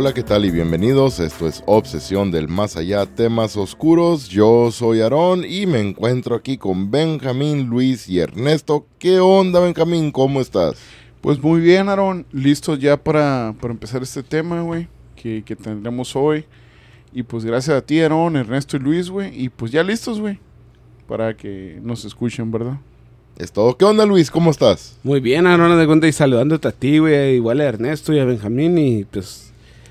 Hola, ¿qué tal y bienvenidos? Esto es Obsesión del Más Allá, temas oscuros. Yo soy Aarón y me encuentro aquí con Benjamín, Luis y Ernesto. ¿Qué onda, Benjamín? ¿Cómo estás? Pues muy bien, Aarón. Listos ya para, para empezar este tema, güey, que, que tendremos hoy. Y pues gracias a ti, Aarón, Ernesto y Luis, güey. Y pues ya listos, güey, para que nos escuchen, ¿verdad? Es todo. ¿Qué onda, Luis? ¿Cómo estás? Muy bien, Aarón, de cuenta y saludándote a ti, güey, igual a Ernesto y a Benjamín y pues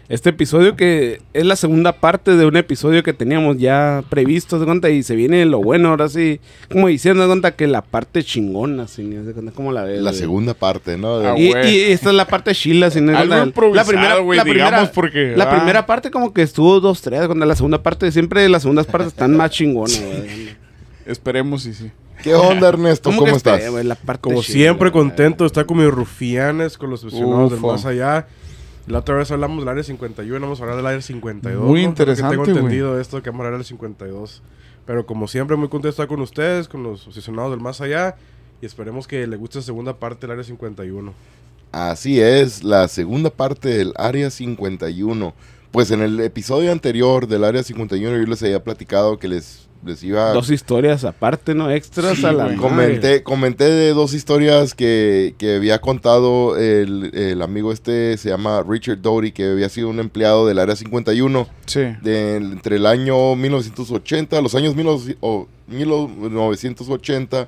este episodio que es la segunda parte de un episodio que teníamos ya previsto, de cuenta, y se viene lo bueno, ahora sí, como diciendo, de cuenta que la parte chingona, sin de cuenta, ¿cómo la ves? La segunda parte, ¿no? Ah, y, esta es la parte chila, sin Algo la improvisado, primera, güey, la primera, digamos, porque, la ah. primera parte como que estuvo dos, tres, cuando la segunda parte, siempre las segundas partes están más chingonas, güey. Esperemos y sí. ¿Qué onda, Ernesto? ¿Cómo, estás? esté, güey, la parte Como chila, siempre, contento de estar con mis rufianes, con los aficionados del más allá. La otra vez hablamos del área 51, vamos a hablar del área 52. Muy ¿no? interesante, Creo que güey. tengo entendido esto que vamos a hablar del 52. Pero como siempre, muy contento de estar con ustedes, con los aficionados del más allá. Y esperemos que les guste la segunda parte del área 51. Así es, la segunda parte del Área 51. Pues en el episodio anterior del Área 51 yo les había platicado que les, les iba... Dos historias aparte, ¿no? Extras Sí, a la madre. Comenté, comenté de dos historias que, que había contado el, el amigo este, se llama Richard Doty, que había sido un empleado del Área 51 Sí. de- entre el año 1980, los años 19 o 1980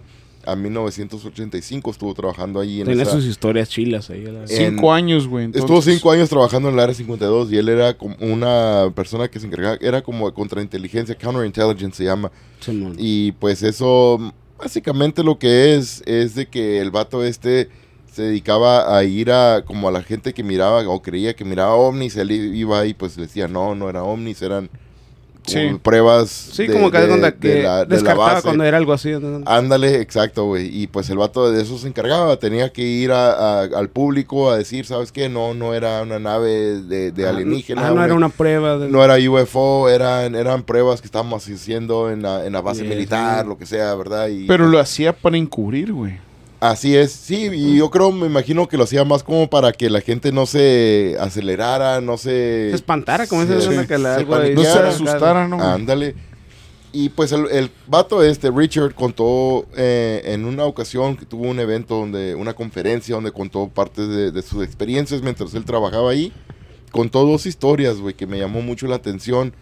a 1985 estuvo trabajando ahí en Tiene esa- sus historias chilas ahí. la- Cinco años, güey. Estuvo cinco años trabajando en el área 52 y él era como una persona que se encargaba, era como contrainteligencia, counterintelligence se llama. Simón. Y pues eso, básicamente lo que es, es de que el vato este se dedicaba a ir a, como a la gente que miraba o creía que miraba ovnis, él iba ahí pues le decía, no, no eran ovnis, eran Sí. pruebas Sí, de- como que haz de de- cuenta de que la- de la descartaba base. cuando era algo así. Ándale, exacto, güey. Y pues el vato de eso se encargaba. Tenía que ir a- a- al público a decir, ¿sabes qué? No, no era una nave de, de Ah, alienígena. Ah, no era una prueba. De... No era UFO, eran, eran pruebas que estábamos haciendo en la, en la base militar, sí. lo que sea, ¿verdad? Y Pero lo hacía para encubrir, güey. Así es, sí, y yo creo, me imagino que lo hacía más como para que la gente no se acelerara, no se... Se espantara, como se- esa que la se No se asustara, ¿no? Ándale. Y pues el, el vato este, Richard, contó eh, en una ocasión que tuvo un evento donde, una conferencia donde contó partes de, de sus experiencias mientras él trabajaba ahí. Contó dos historias, güey, que me llamó mucho la atención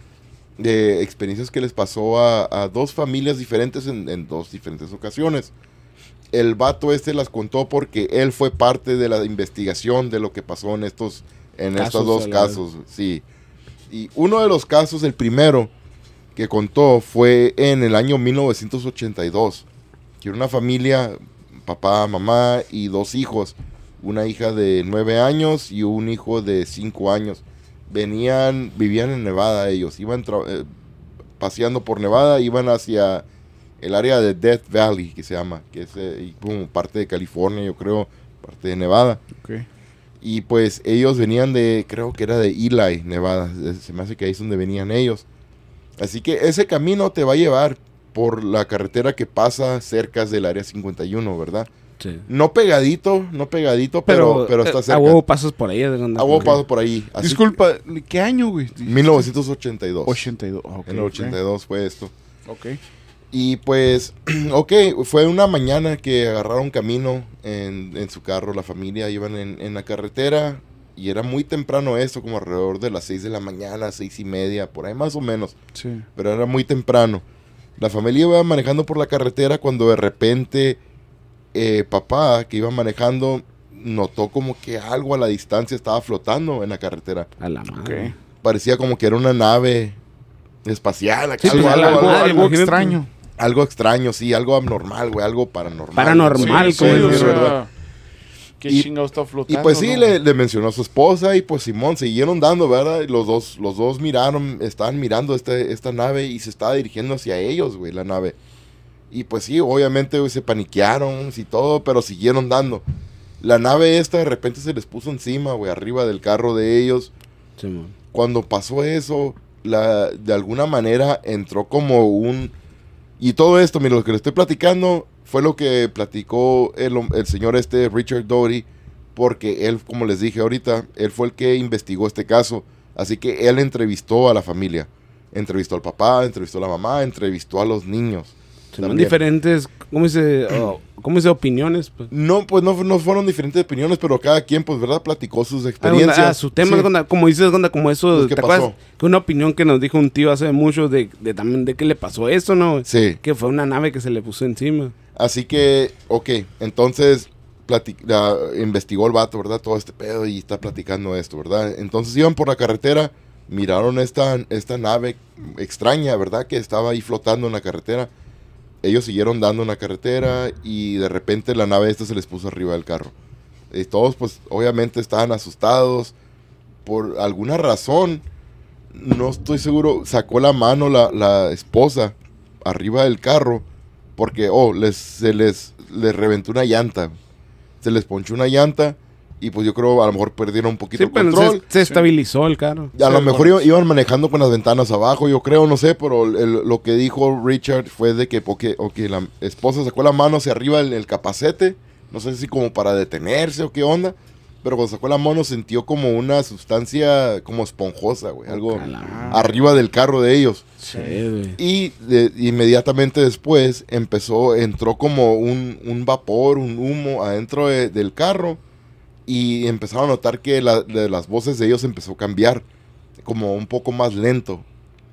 de experiencias que les pasó a, a dos familias diferentes en, en dos diferentes ocasiones. El vato este las contó porque él fue parte de la investigación de lo que pasó en estos, en Casos estos dos casos, sí. Y uno de los casos, el primero que contó, fue en el año 1982. Que era una familia, papá, mamá y dos hijos. Una hija de nueve años y un hijo de cinco años. Venían, vivían en Nevada ellos. Iban tra- eh, paseando por Nevada, iban hacia el área de Death Valley, que se llama, que es eh, como parte de California, yo creo, parte de Nevada. Ok. Y pues ellos venían de, creo que era de Eli, Nevada. Eh, Se me hace que ahí es donde venían ellos. Así que ese camino te va a llevar por la carretera que pasa cerca del área 51, ¿verdad? Sí. No pegadito, no pegadito, pero, pero, está eh, cerca. A huevo pasas por ahí. A huevo por ahí. Así Disculpa, ¿qué año, güey? que 1982. 82. ah, ok, En el ok. 82 fue esto. Ok. Y pues, ok, fue una mañana que agarraron camino en, en su carro, la familia iban en, en la carretera y era muy temprano esto, como alrededor de las 6 de la mañana, seis y media, por ahí más o menos, Sí. pero era muy temprano. La familia iba manejando por la carretera cuando de repente eh, papá, que iba manejando, notó como que algo a la distancia estaba flotando en la carretera. A la madre. Parecía como que era una nave espacial, Sí, algo, pues, a algo- la algo- extraño. Algo extraño, sí, algo abnormal, güey, algo paranormal. Paranormal, Sí, como sí. ¿Qué Y- chingado está Y flotando? pues sí, no? le, le mencionó a su esposa y pues Simón siguieron dando, ¿verdad? Y los dos, los dos miraron, estaban mirando este, esta nave y se estaba dirigiendo hacia ellos, güey, la nave. Y pues sí, obviamente güey, se paniquearon y todo, pero siguieron dando. La nave esta de repente se les puso encima, güey, arriba del carro de ellos. Simón. Cuando pasó eso, la, de alguna manera entró como un... Y todo esto, mira, lo que le estoy platicando fue lo que platicó el, el señor este, Richard Doty, porque él, como les dije ahorita, él fue el que investigó este caso. Así que él entrevistó a la familia. Entrevistó al papá, entrevistó a la mamá, entrevistó a los niños. Son diferentes, ¿cómo dice? Oh, ¿Cómo dice? Opiniones. Pues. No, pues no, no fueron diferentes opiniones, pero cada quien, pues, ¿verdad? Platicó sus Ah, experiencias. ah, su tema, Sí. onda, como dices, onda, como eso, Pues, ¿qué ¿te acuerdas? pasó? Que una opinión que nos dijo un tío hace mucho de, de también de que le pasó eso, ¿no? Sí. Que fue una nave que se le puso encima. Así que, ok, entonces investigó el vato, ¿verdad? Todo este pedo y está platicando esto, ¿verdad? Entonces iban por la carretera, miraron esta, esta nave extraña, ¿verdad? Que estaba ahí flotando en la carretera. Ellos siguieron dando en la carretera y de repente la nave esta se les puso arriba del carro. Y todos, pues, obviamente estaban asustados. Por alguna razón, no estoy seguro, sacó la mano la, la esposa arriba del carro porque, oh, les, se les, les reventó una llanta. Se les ponchó una llanta y pues yo creo a lo mejor perdieron un poquito Sí, el pero control. se, se estabilizó el carro. Y a lo mejor iban, iban manejando con las ventanas abajo, yo creo, no sé, pero el- lo que dijo Richard fue de que porque, ok, la esposa sacó la mano hacia arriba del el capacete, no sé si como para detenerse o qué onda, pero cuando sacó la mano sintió como una sustancia como esponjosa, güey, algo arriba del carro de ellos. Sí, güey. Y de- inmediatamente después empezó, entró como un, un vapor, un humo adentro de- del carro y empezaron a notar que la- de las voces de ellos empezó a cambiar, como un poco más lento,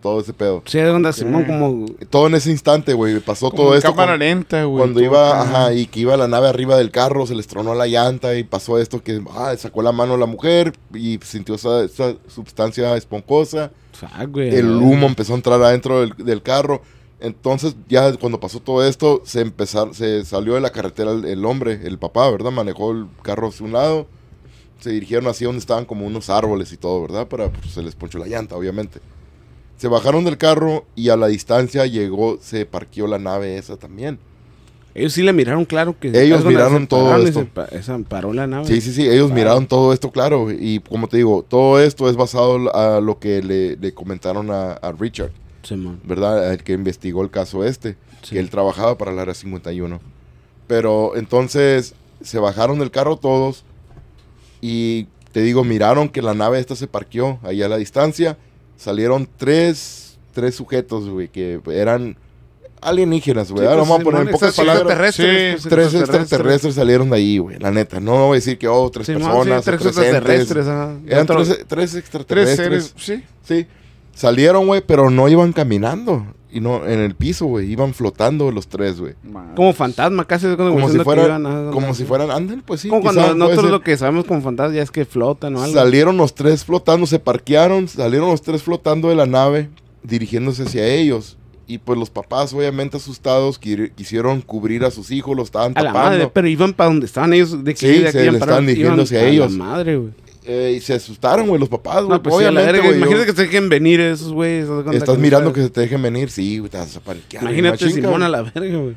todo ese pedo. Sí, de onda, Simón, como... Todo en ese instante, güey, pasó Como todo esto. cámara cuando- lenta, güey. cuando iba, ajá, y que iba la nave arriba del carro, se les tronó la llanta y pasó esto que, ah, sacó la mano la mujer y sintió esa, esa sustancia esponjosa Fuck, güey. el humo empezó a entrar adentro del, del carro. Entonces, ya cuando pasó todo esto, se empezar, se salió de la carretera el, el hombre, el papá, ¿verdad? Manejó el carro hacia un lado. Se dirigieron hacia donde estaban como unos árboles y todo, ¿verdad? Para, pues, se les ponchó la llanta, obviamente. Se bajaron del carro y a la distancia llegó, se parqueó la nave esa también. Ellos sí le miraron claro que... Ellos miraron todo esto. se paró la nave. Sí, sí, sí, ellos miraron todo esto, claro. Y como te digo, todo esto es basado a lo que le, le comentaron a, a Richard. ¿Verdad? El que investigó el caso este, Sí. que él trabajaba para el área 51. Pero entonces se bajaron del carro todos y te digo, miraron que la nave esta se parqueó ahí a la distancia. Salieron tres, tres sujetos, güey, que eran alienígenas, güey. Sí, Ahora pues, vamos a poner en pocas palabras. extraterrestres, Sí, pues, Tres extraterrestres salieron de ahí, güey, la neta. No voy a decir que, oh, tres personas, tres tres extraterrestres. Eran tres, tres Tres extraterrestres. seres, sí. Sí. Salieron, güey, pero no iban caminando. Y no, en el piso, güey. Iban flotando los tres, güey. Como fantasma, casi. Como, Como si diciendo que fueran, iban a- como si fueran, anden, pues sí. Como quizá, cuando nosotros lo que sabemos como fantasma ya es que flotan o algo. Salieron los tres flotando, se parquearon, salieron los tres flotando de la nave, dirigiéndose hacia ellos. Y pues los papás, obviamente asustados, qui- quisieron cubrir a sus hijos, los estaban a la tapando. madre, pero iban para donde estaban ellos. De que Sí, de se le estaban dirigiendo iban hacia a la ellos. madre, güey. Eh, y se asustaron, güey, los papás, güey. No, pues obviamente, güey, yo- Imagínate que se dejen venir esos güeyes. Estás no mirando que se te dejen venir, sí, güey, te vas a paniquear. Imagínate Simón a la verga, güey.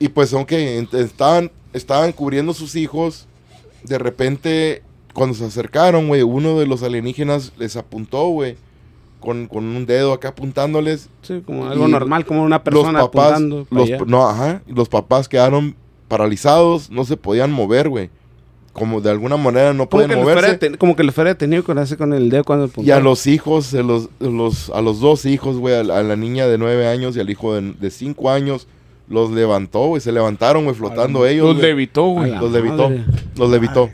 Y pues, aunque estaban, estaban cubriendo sus hijos, de repente, cuando se acercaron, güey, uno de los alienígenas les apuntó, güey, con, con un dedo acá apuntándoles. Sí, como algo normal, como una persona los papás, apuntando. los, no, ajá, los papás quedaron paralizados, no se podían mover, güey. Como de alguna manera no fuera moverse. ten- como que le fuera detenido con, ese, con el dedo cuando Y a los hijos, se los, los, a los dos hijos, güey, a, la- a la niña de nueve años y al hijo de, de cinco años, los levantó, güey, se levantaron, güey, flotando ellos. Los levitó, A güey. Los levitó. madre. Los levitó.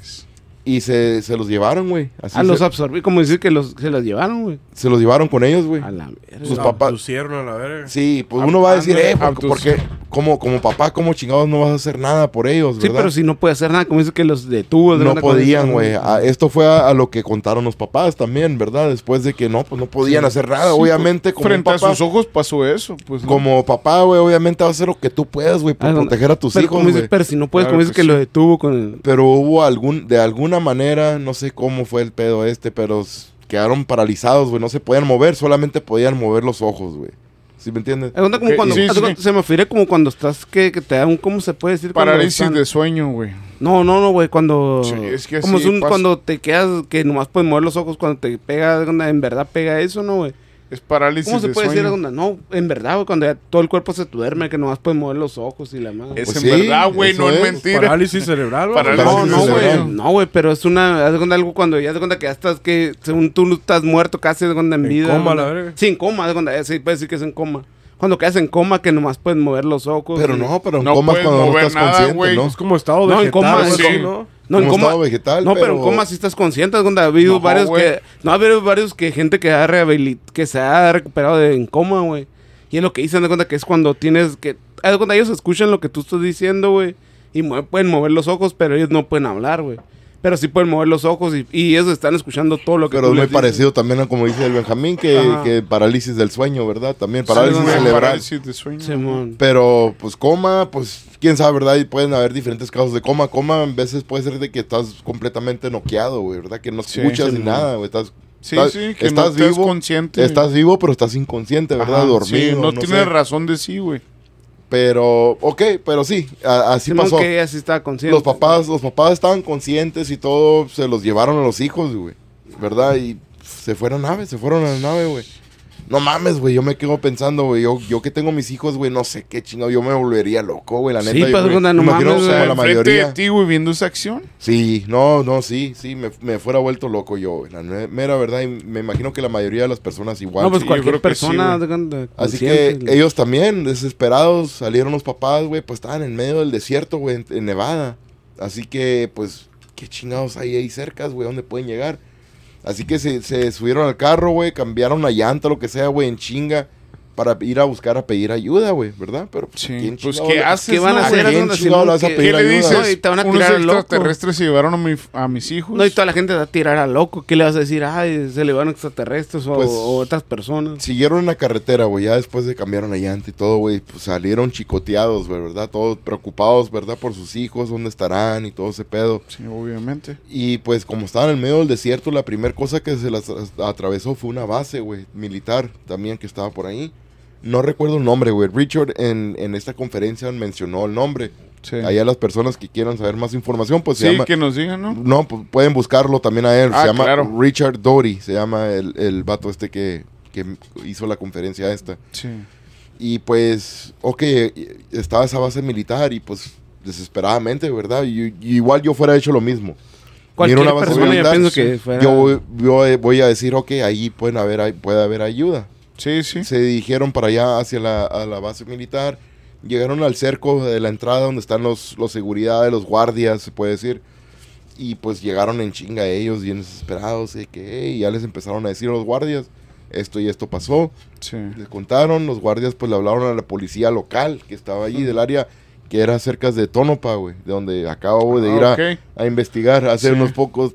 Y se, se los llevaron, güey. Así Ah, los absorbí, como decir que los, se los llevaron, güey. se los llevaron con ellos, güey. A la verga. Sus papás- a la verga. Sí, pues uno va a decir, eh, ¿por- abdus- porque como, como papá, como chingados no vas a hacer nada por ellos, Sí, ¿verdad? pero si no puede hacer nada, como dice que los detuvo. de no podían, güey. Ah, esto fue a, a lo que contaron los papás también, ¿verdad? Después de que no, pues no podían hacer nada. Sí, obviamente, como Frente a sus ojos pasó eso, pues. ¿no? como papá, güey, obviamente vas a hacer lo que tú puedas, güey, por Ah, proteger a tus pero, hijos, güey. pero si no puedes, Claro como dices que que, lo sí. detuvo con el... Pero hubo algún, de alguna manera, no sé cómo fue el pedo este, pero quedaron paralizados, güey. No se podían mover, solamente podían mover los ojos, güey. ¿Sí me entiendes? Como cuando, sí, sí. se me refiere como cuando estás que, que te da un, ¿cómo se puede decir? Parálisis están- de sueño, güey. No, no, no, güey, cuando... Sí, es que como así es un- cuando te quedas, que nomás puedes mover los ojos, cuando te pega, en verdad pega eso, ¿no, güey? Es parálisis ¿Cómo se de puede decir? sueño. onda? No, en verdad, güey, cuando ya todo el cuerpo se duerme, que nomás puedes mover los ojos y la madre. Es Pues en sí, verdad, güey, eso no es es. mentira. Parálisis cerebral, güey. Parálisis No, no, cerebral. güey. No, güey, pero es una. Haz de cuenta algo cuando ya haz de cuenta que ya estás que según tú no estás muerto casi haz de cuenta en En vida. coma, la cuenta- verga. Sí, en coma, haz de cuenta. eh, Sí, decir que es en coma. Cuando quedas en coma que nomás puedes mover los ojos. Pero y- no, pero en No coma es puedes cuando no mover estás nada, consciente, güey. ¿no? Es como estado No, en vegetal, coma, sí. así, ¿no? En coma. vegetal, no, pero, pero- en coma sí estás consciente. cuenta, ha habido No, varios que. No, ha habido varios que gente que ha que se ha recuperado de, en coma, güey. Y es lo que dicen, de cuenta que es cuando tienes que. Haz de cuenta, ellos escuchan lo que tú estás diciendo, güey. Y pueden mover los ojos, pero ellos no pueden hablar, güey. Pero sí pueden mover los ojos y, y ellos están escuchando todo lo que Pero tú es muy parecido también a como dice el Benjamín, que, que parálisis del sueño, ¿verdad? También parálisis cerebral. Parálisis de sueño. Pero, pues, coma, pues, quién sabe, ¿verdad? Y pueden haber diferentes casos de coma. Coma, a veces puede ser de que estás completamente noqueado, güey, ¿verdad? Que no escuchas sí, ni man. nada, güey. Estás, Sí, estás- sí, que estás no vivo, consciente. estás vivo, pero estás inconsciente, ¿verdad? Ajá, Dormido, sí, no, no tienes sé. razón de sí, güey. Pero, ok, pero sí, a- así pasó. que ella sí estaba consciente. Los papás, los papás estaban conscientes y todo, se los llevaron a los hijos, güey. ¿Verdad? Y se fueron a nave, se fueron a la nave, güey. No mames, güey, yo me quedo pensando, güey, yo, yo que tengo mis hijos, güey, no sé qué chingado, yo me volvería loco, güey, la Sí, neta. yo pues, me- me no imagino mames, güey. la mayoría. de ti, güey, viendo esa acción. Sí, no, no, sí, sí, me, me fuera vuelto loco yo, güey, la mera verdad, y me imagino que la mayoría de las personas igual. No, pues Sí, cualquier que sí, persona. Así que ellos también, desesperados, salieron los papás, güey, pues estaban en medio del desierto, güey, en, en Nevada. Así que, pues, ¿qué chingados hay ahí cerca, güey? ¿Dónde pueden llegar? Así que se, se subieron al carro, güey, cambiaron la llanta, lo que sea, güey, en chinga, para ir a buscar, a pedir ayuda, güey, ¿verdad? Pero, pues, Sí, ¿quién pues, ¿qué le- haces, ¿Qué van no, a ¿A hacer? quién chingado vas a que- pedir ¿Qué le ayuda? dices? No, y te van a Unos tirar extraterrestres se llevaron a, mi- a mis hijos. No, y toda la gente va a tirar a loco. ¿Qué le vas a decir? Ay, se le van extraterrestres o, Pues, o otras personas. Siguieron en la carretera, güey, ya después de cambiaron la llanta y todo, güey, pues salieron chicoteados, güey, ¿verdad? Todos preocupados, ¿verdad? Por sus hijos, dónde estarán y todo ese pedo. Sí, obviamente. Y pues como estaban en medio del desierto, la primera cosa que se las as- atravesó fue una base, güey, militar también que estaba por ahí. No recuerdo el nombre, güey. Richard en, en esta conferencia mencionó el nombre. Sí, Allá las personas que quieran saber más información, pues se Sí, llama... que nos digan, ¿no? No, pu- pueden buscarlo también a él. Ah, se llama claro. Richard Doty, se llama el, el vato este que, que hizo la conferencia esta. Sí. Y pues, ok, estaba esa base militar y pues desesperadamente, ¿verdad? Y, y igual yo fuera hecho lo mismo. Cualquier una base persona yo militar, pienso sí. que fuera... Yo voy, yo voy a decir, ok, ahí pueden haber, ahí puede haber ayuda. Sí, sí. Se dirigieron para allá hacia la, a la base militar. Llegaron al cerco de la entrada donde están los, los seguridades, los guardias, se puede decir. Y pues llegaron en chinga ellos, bien desesperados. Y que, hey, ya les empezaron a decir a los guardias, esto y esto pasó. Sí. Les contaron, los guardias pues le hablaron a la policía local que estaba allí del área que era cerca de Tonopah, güey, de donde acabo de ir Ah, a, ok. a investigar hace Sí. unos pocos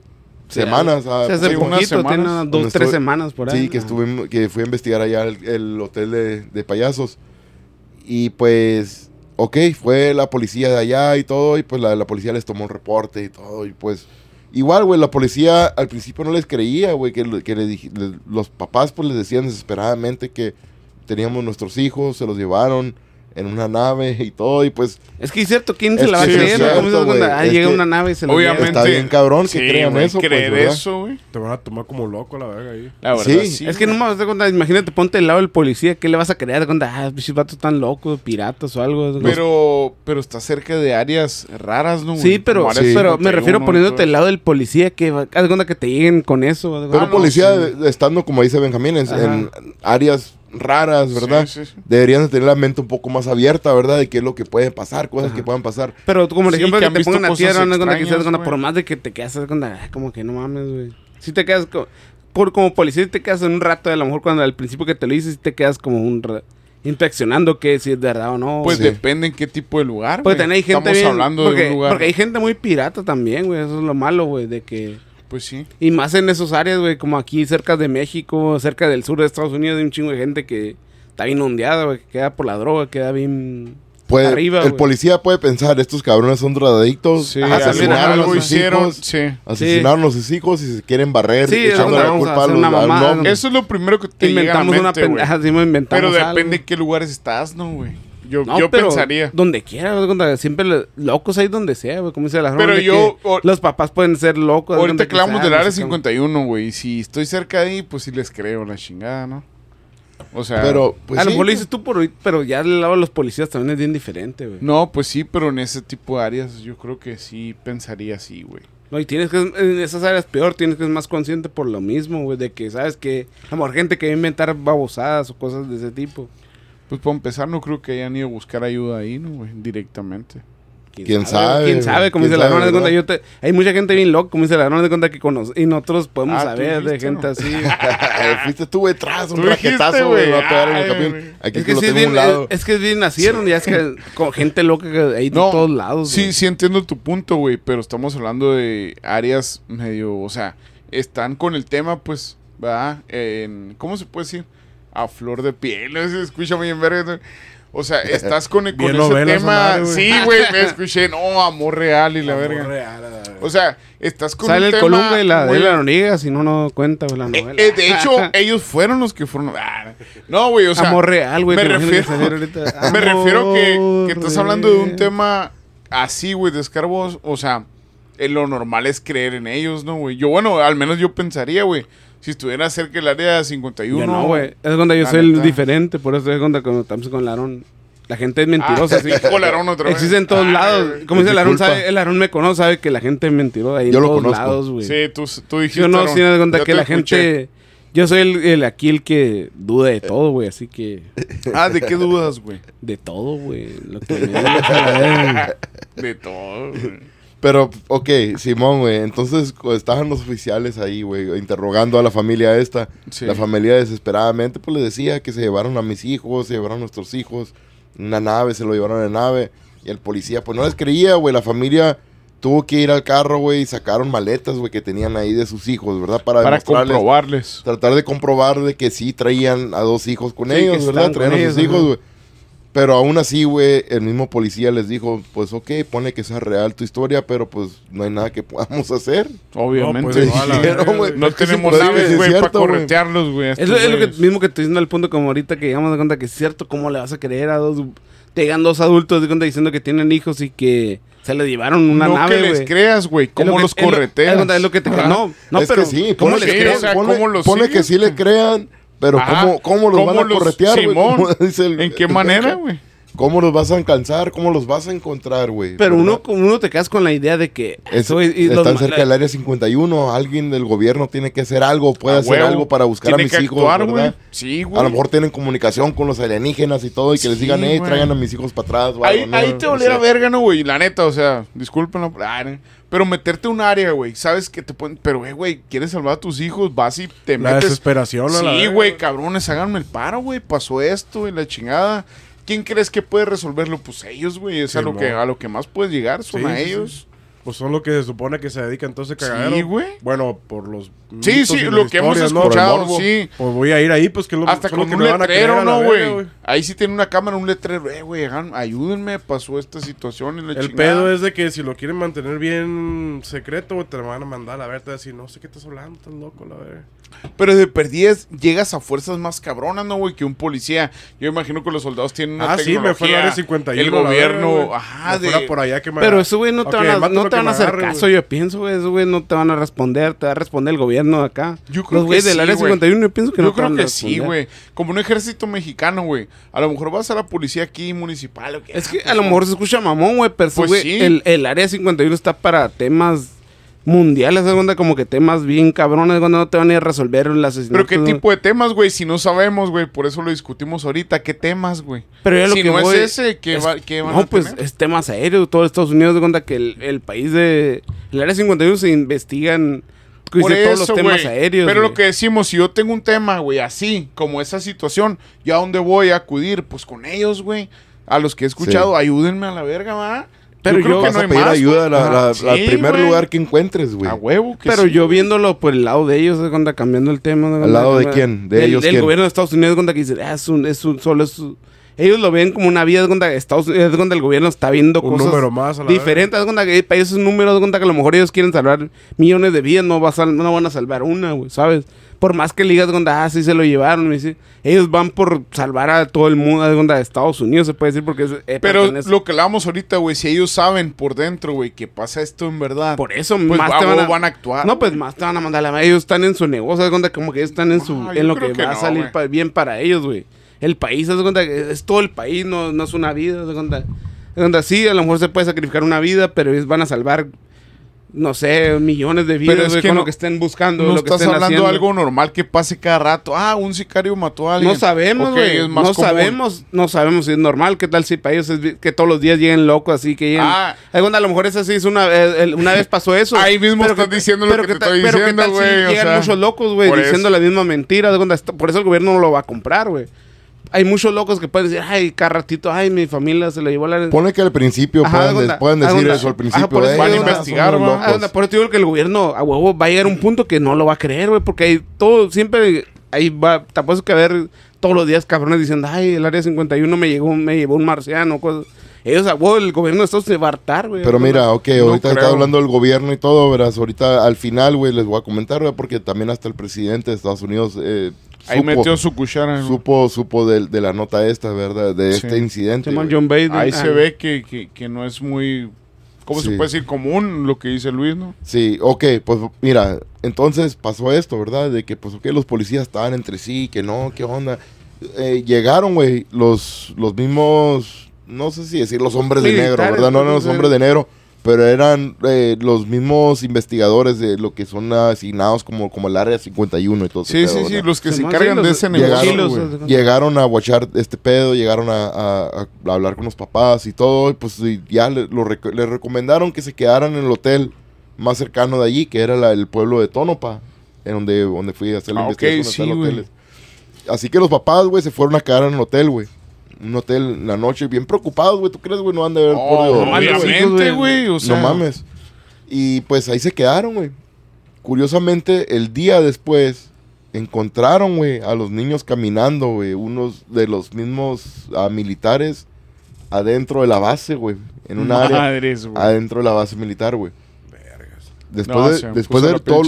semanas. ah, Se hace Sí, unas poquito, tiene unas dos, tres estuve- semanas por ahí. Sí, que estuve, que fui a investigar allá el, el hotel de, de payasos. Y pues, ok, fue la policía de allá y todo, y pues la, la policía les tomó un reporte y todo, y pues, igual, güey, la policía al principio no les creía, güey, que, que le dij- le- los papás pues les decían desesperadamente que teníamos nuestros hijos, se los llevaron en una nave y todo, y pues Es que es cierto, ¿quién se la va a creer? cierto, ¿Cómo se da cuenta? güey, Ah, llega una nave y se lo Obviamente. está bien cabrón que Sí, crean güey, eso, pues, creer eso, güey. Te van a tomar como loco la verga ahí. La verdad, Sí. sí. Es que no me vas a dar cuenta, imagínate, ponte del lado del policía, ¿qué le vas a creer? De cuenta, ah, bichos vatos tan locos, piratas o algo. Pero, pero está cerca de áreas raras, ¿no? güey? Sí, pero, Sí. me 51 refiero poniéndote todo del lado del policía, que va- haz de cuenta que te lleguen con eso. Pero. Ah, no, policía, estando como dice Benjamín, en áreas raras, ¿verdad? sí, sí. Deberían de tener la mente un poco más abierta, ¿verdad? De qué es lo que puede pasar, cosas Ajá. que puedan pasar. Pero tú, como el Sí, ejemplo que que, te pongan a cosas tierra, no es cuenta que extrañas, seas cuenta, güey. por más de que te quedas cuenta, ah, como que no mames, güey. Si te quedas co- por como policía te quedas en un rato, a lo mejor cuando al principio que te lo dices, te quedas como un ra- inspeccionando que si es verdad o no. Pues Sí. depende en qué tipo de lugar, Porque güey. también hay gente Estamos bien- hablando porque, de un lugar. porque hay gente muy pirata también, güey. Eso es lo malo, güey, de que... Pues sí. Y más en esos áreas, güey, como aquí cerca de México, cerca del sur de Estados Unidos, hay un chingo de gente que está bien ondeada, güey, que queda por la droga, queda bien Puede, arriba, el policía puede pensar, estos cabrones son drogadictos, Sí, asesinaron a algo sus hicieron. hijos, Sí. asesinaron a sus hijos y se quieren barrer, Sí, echando la a culpa a los una. Eso es lo primero que te llega a inventamos una pendeja, sí, Pero algo. depende en qué lugares estás, ¿no, güey? Yo, No, yo pero pensaría. Donde quiera, siempre locos hay donde sea, güey. Como dice la Pero yo- o- Los papás pueden ser locos. Ahorita sea, del área sé cómo. 51, güey. y Si estoy cerca de ahí, pues sí les creo la chingada, ¿no? O sea, Pero, pues a lo sí, mejor lo dices tú, por, pero ya del lado de los policías también es bien diferente, güey. no, pues sí, pero en ese tipo de áreas yo creo que sí pensaría así, güey. No, y tienes que, en esas áreas peor, tienes que ser más consciente por lo mismo, güey, de que sabes que, a lo mejor gente que va a inventar babosadas o cosas de ese tipo. Pues para empezar, no creo que hayan ido a buscar ayuda ahí, ¿no, güey? Directamente. ¿Quién sabe, ¿Quién sabe? Como quién dice la sabe, de cuenta, yo te, hay mucha gente bien loca, como dice la de cuenta que conoce, y nosotros podemos Ah, saber de gente ¿no? así. Fuiste tú detrás, un raquetazo, güey. güey. Me va a pegar en el Ay, camión. güey. Aquí es que que lo sí es tengo a bien, un lado. es que es bien nacieron, ya es que con gente loca que hay de todos lados. Sí, güey. sí entiendo tu punto, güey, pero estamos hablando de áreas medio, o sea, están con el tema, pues, ¿verdad? En, ¿Cómo se puede decir? A flor de piel, se escucha muy en verga. O sea, estás con, con ese novela tema. madre, sí, güey, me escuché, no, amor real y la verga. O sea, estás con Sale un el tema Colunga y la de la Noriega, si no, no cuenta la Eh, novela. eh, de hecho, ellos fueron los que fueron. Ah, no, güey, o sea. Amor real, güey. me que refiero- ahorita. Me refiero que, que estás hablando de un tema así, güey, de escarbos. O sea, eh, lo normal es creer en ellos, ¿no, güey? Yo, bueno, al menos yo pensaría, güey. Si estuviera cerca del área 51. Yo no, güey. Es cuando yo soy el diferente, por eso es cuando cuando estamos con Larón. La gente es mentirosa, Ah, sí. Larón otra vez. Existe en todos Ay, lados. Como dice Larón, sabe, el Larón me conoce, sabe que la gente es mentirosa ahí Yo en lo todos conozco. lados, güey. Sí, tú, tú dijiste. Yo no, doy cuenta Yo que la escuché. gente... Yo soy el, el aquí el que duda de todo, güey. Así que... Ah, ¿de qué dudas, güey? De todo, güey. Lo que me. De todo, güey. Pero, ok, Simón, güey. Entonces, estaban los oficiales ahí, güey, interrogando a la familia esta. Sí. La familia desesperadamente, pues le decía que se llevaron a mis hijos, se llevaron a nuestros hijos. Una nave, se lo llevaron en nave. Y el policía, pues no les creía, güey. La familia tuvo que ir al carro, güey, y sacaron maletas, güey, que tenían ahí de sus hijos, ¿verdad? Para, Para comprobarles. tratar de comprobar de que sí traían a dos hijos con Sí, ellos, ¿verdad? Traían a sus hijos, güey. Pero aún así, güey, el mismo policía les dijo, pues ok, pone que sea real tu historia, pero pues no hay nada que podamos hacer. Obviamente. No, pues, no, Dijeron, güey, güey. No Es que tenemos naves, es güey, para güey. corretearlos, güey. estos es lo que, mismo que estoy diciendo al punto como ahorita que llegamos de cuenta que es cierto. ¿Cómo le vas a creer a dos... Te llegan dos adultos de cuenta diciendo que tienen hijos y que se le llevaron una no nave, que les güey. creas, güey. Es lo ¿Cómo los es lo- correteas? Es, lo- es lo que te... No, no, es pero... que sí, ¿Cómo les sea, pone- ¿cómo los pone siguen? que sí le crean, pero Ajá. ¿cómo, cómo los ¿Cómo van a los- corretear, güey? Simón? ¿Cómo dice el- ¿En qué manera, güey? ¿Cómo los vas a alcanzar? ¿Cómo los vas a encontrar, güey? Pero ¿Verdad? uno, como uno te quedas con la idea de que... Es- y están cerca del área 51. Alguien del gobierno tiene que hacer algo, puede hacer huevo. algo para buscar Tiene a mis que hijos, actuar, güey. ¿verdad? Sí, güey. A lo mejor tienen comunicación con los alienígenas y todo, y que les digan, hey, traigan a mis hijos para atrás. Ahí, algo, ¿no? ahí te sé. verga, ¿no, güey? La neta, o sea, disculpen Pero meterte a un área, güey, sabes que te pueden... Pero, eh, güey, quieres salvar a tus hijos, vas y te La metes... desesperación, a la Sí, güey, cabrones, háganme el paro, güey. Pasó esto y la chingada. ¿Quién crees que puede resolverlo? Pues ellos, güey. Es a, Sí, lo que, a lo que más puedes llegar, son Sí, a sí, sí. ellos. Pues son lo que se supone que se dedica entonces cagadero. Sí, güey. Bueno, por los. Sí, sí, lo que hemos ¿no? escuchado, el morbo. sí. Pues voy a ir ahí, pues que lo, Hasta son lo con que un me van a letrero, la ¿no, güey? Ahí sí tiene una cámara, un letrero. Eh, güey, ayúdenme, pasó esta situación y la El chingada. pedo es de que si lo quieren mantener bien secreto, güey, te lo van a mandar a la verga. Te van a decir, no sé qué estás hablando, estás loco, la verga. Pero de perdidas llegas a fuerzas más cabronas, ¿no, güey? Que un policía. Yo imagino que los soldados tienen una Ah, sí, me fue al área 51. El gobierno, ajá, Me fuera de... por allá que me Pero eso, güey, no te van a, no te van a hacer agarre, caso, yo pienso, güey. No te van a responder. Te va a responder el gobierno de acá. Yo creo Los güeyes del área güey. 51, yo pienso que Yo no te van a que sí, güey. Como un ejército mexicano, güey. A lo mejor vas a la policía aquí municipal. o qué. Es que Ah, a lo pues, mejor se escucha mamón, güey, pero Pues sí. el, el área 51 está para temas mundiales, de onda como que temas bien cabrones, cuando no te van a ir a resolver el asesinato. Pero qué tipo de temas, güey, si no sabemos, güey, por eso lo discutimos ahorita. ¿Qué temas, güey? Pero ya lo si que no voy- es ese, ¿qué, es- va, qué van no, a pues tener? es temas aéreos. Todo Estados Unidos de cuenta que el, el país de. El área 51 se investigan Por dice, todos los eso, temas aéreos. Pero lo que decimos, si yo tengo un tema, güey, así, como esa situación, ¿yo a dónde voy a acudir? Pues con ellos, güey. A los que he escuchado, ayúdenme a la verga, va. Pero creo yo- que Vas no a hay pedir más, ayuda la- la- al Sí, primer güey. lugar que encuentres, güey. A huevo que Pero sí. yo viéndolo por el lado de ellos, de cuenta cambiando el tema. de ¿Al lado de quién? ¿De del, ellos del quién? gobierno de Estados Unidos, cuenta que dice, ah, es un, es un, solo es un- Ellos lo ven como una vida, de cuenta que Estados Unidos, de cuenta el gobierno está viendo Un cosas número más a la diferentes, de cuenta que para ellos es un número, de cuenta que a lo mejor ellos quieren salvar millones de vidas, no, va a sal- no van a salvar una, güey, ¿sabes? Por más que le digas, onda, ah, sí se lo llevaron, me dice, ellos van por salvar a todo el mundo, onda, de Estados Unidos, se puede decir, porque es, eh, Pero lo que hablamos ahorita, güey, si ellos saben por dentro, güey, que pasa esto en verdad. por eso pues más a te van a, huevo van a actuar, No, pues más te van a mandar la Ellos están en su negocio, cuenta como que ellos están en su Ah, en lo que, que va a salir pa- bien para ellos, güey. El país, cuenta que es todo el país, no, no es una vida, cuenta. Cuenta, sí, a lo mejor se puede sacrificar una vida, pero ellos van a salvar no sé, millones de vidas, Pero es güey, que con no- lo que estén buscando, No lo que estás estén hablando de algo normal que pase cada rato. Ah, un sicario mató a alguien. No sabemos, güey. No común. sabemos, no sabemos si es normal. ¿Qué tal si para ellos es que todos los días lleguen locos así que lleguen? Ah. Bueno, a lo mejor es así, es una, eh, el- una vez pasó eso. Ahí mismo Pero estás que- diciendo lo que te estoy pero diciendo, si güey, o llegan sea, muchos locos, güey, diciendo eso. la misma mentira. de Por eso el gobierno no lo va a comprar, güey. Hay muchos locos que pueden decir, ay, cada ratito, ay, mi familia se la llevó la... Pone que al principio Ajá, onda, de decir onda. eso al Ajá, principio. por eso "Eh, van a investigar, locos". por eso digo que el gobierno a huevo va a llegar a un punto que no lo va a creer, güey, porque hay todo, siempre ahí va, apuesto que a ver todos los días cabrones diciendo, ay, el área 51 me llegó, me llevó un marciano, cosas. Ellos a huevo, el gobierno de Estados Unidos se va a hartar, güey. Pero mira, ok, No ahorita está creo. hablando del gobierno y todo, verás, ahorita al final, güey, les voy a comentar, güey, porque también hasta el presidente de Estados Unidos eh, Ahí supo, metió su cuchara. ¿no? supo, supo de, de la nota esta, ¿verdad? De Sí. este incidente. John Biden. Ahí ah, se ve que, que, que no es muy... ¿Cómo se puede decir? Común lo que dice Luis, ¿no? Sí, ok, pues mira, entonces pasó esto, ¿verdad? De que, pues, ok, los policías estaban entre sí, que no, qué onda. Eh, llegaron, güey, los, los mismos, no sé si decir los hombres de negro, ¿verdad? No eran los hombres de negro, pero eran eh, los mismos investigadores de lo que son asignados como, como el área 51 y todo Sí, pedo, sí, sí, los que se Simón, encargan sí, de los- ese llegaron, negocio. Llegaron a watchar este pedo, llegaron a, a- a hablar con los papás y todo, y pues y ya le, lo rec- le recomendaron que se quedaran en el hotel más cercano de allí, que era la- el pueblo de Tónopa, en donde, donde fui a hacer la Ah, investigación. sí, hoteles. Así que los papás, güey, se fueron a quedar en el hotel, güey. Un hotel en la noche, bien preocupados, güey. ¿Tú crees, güey? No han de haber Oh, podido dormir, güey. obviamente, güey. O sea, No mames. Y pues ahí se quedaron, güey. Curiosamente, el día después encontraron, güey, a los niños caminando, güey. Unos de los mismos ah, militares adentro de la base, güey. En una área Madres, güey. adentro de la base militar, güey. Después, No, de, después, de todo,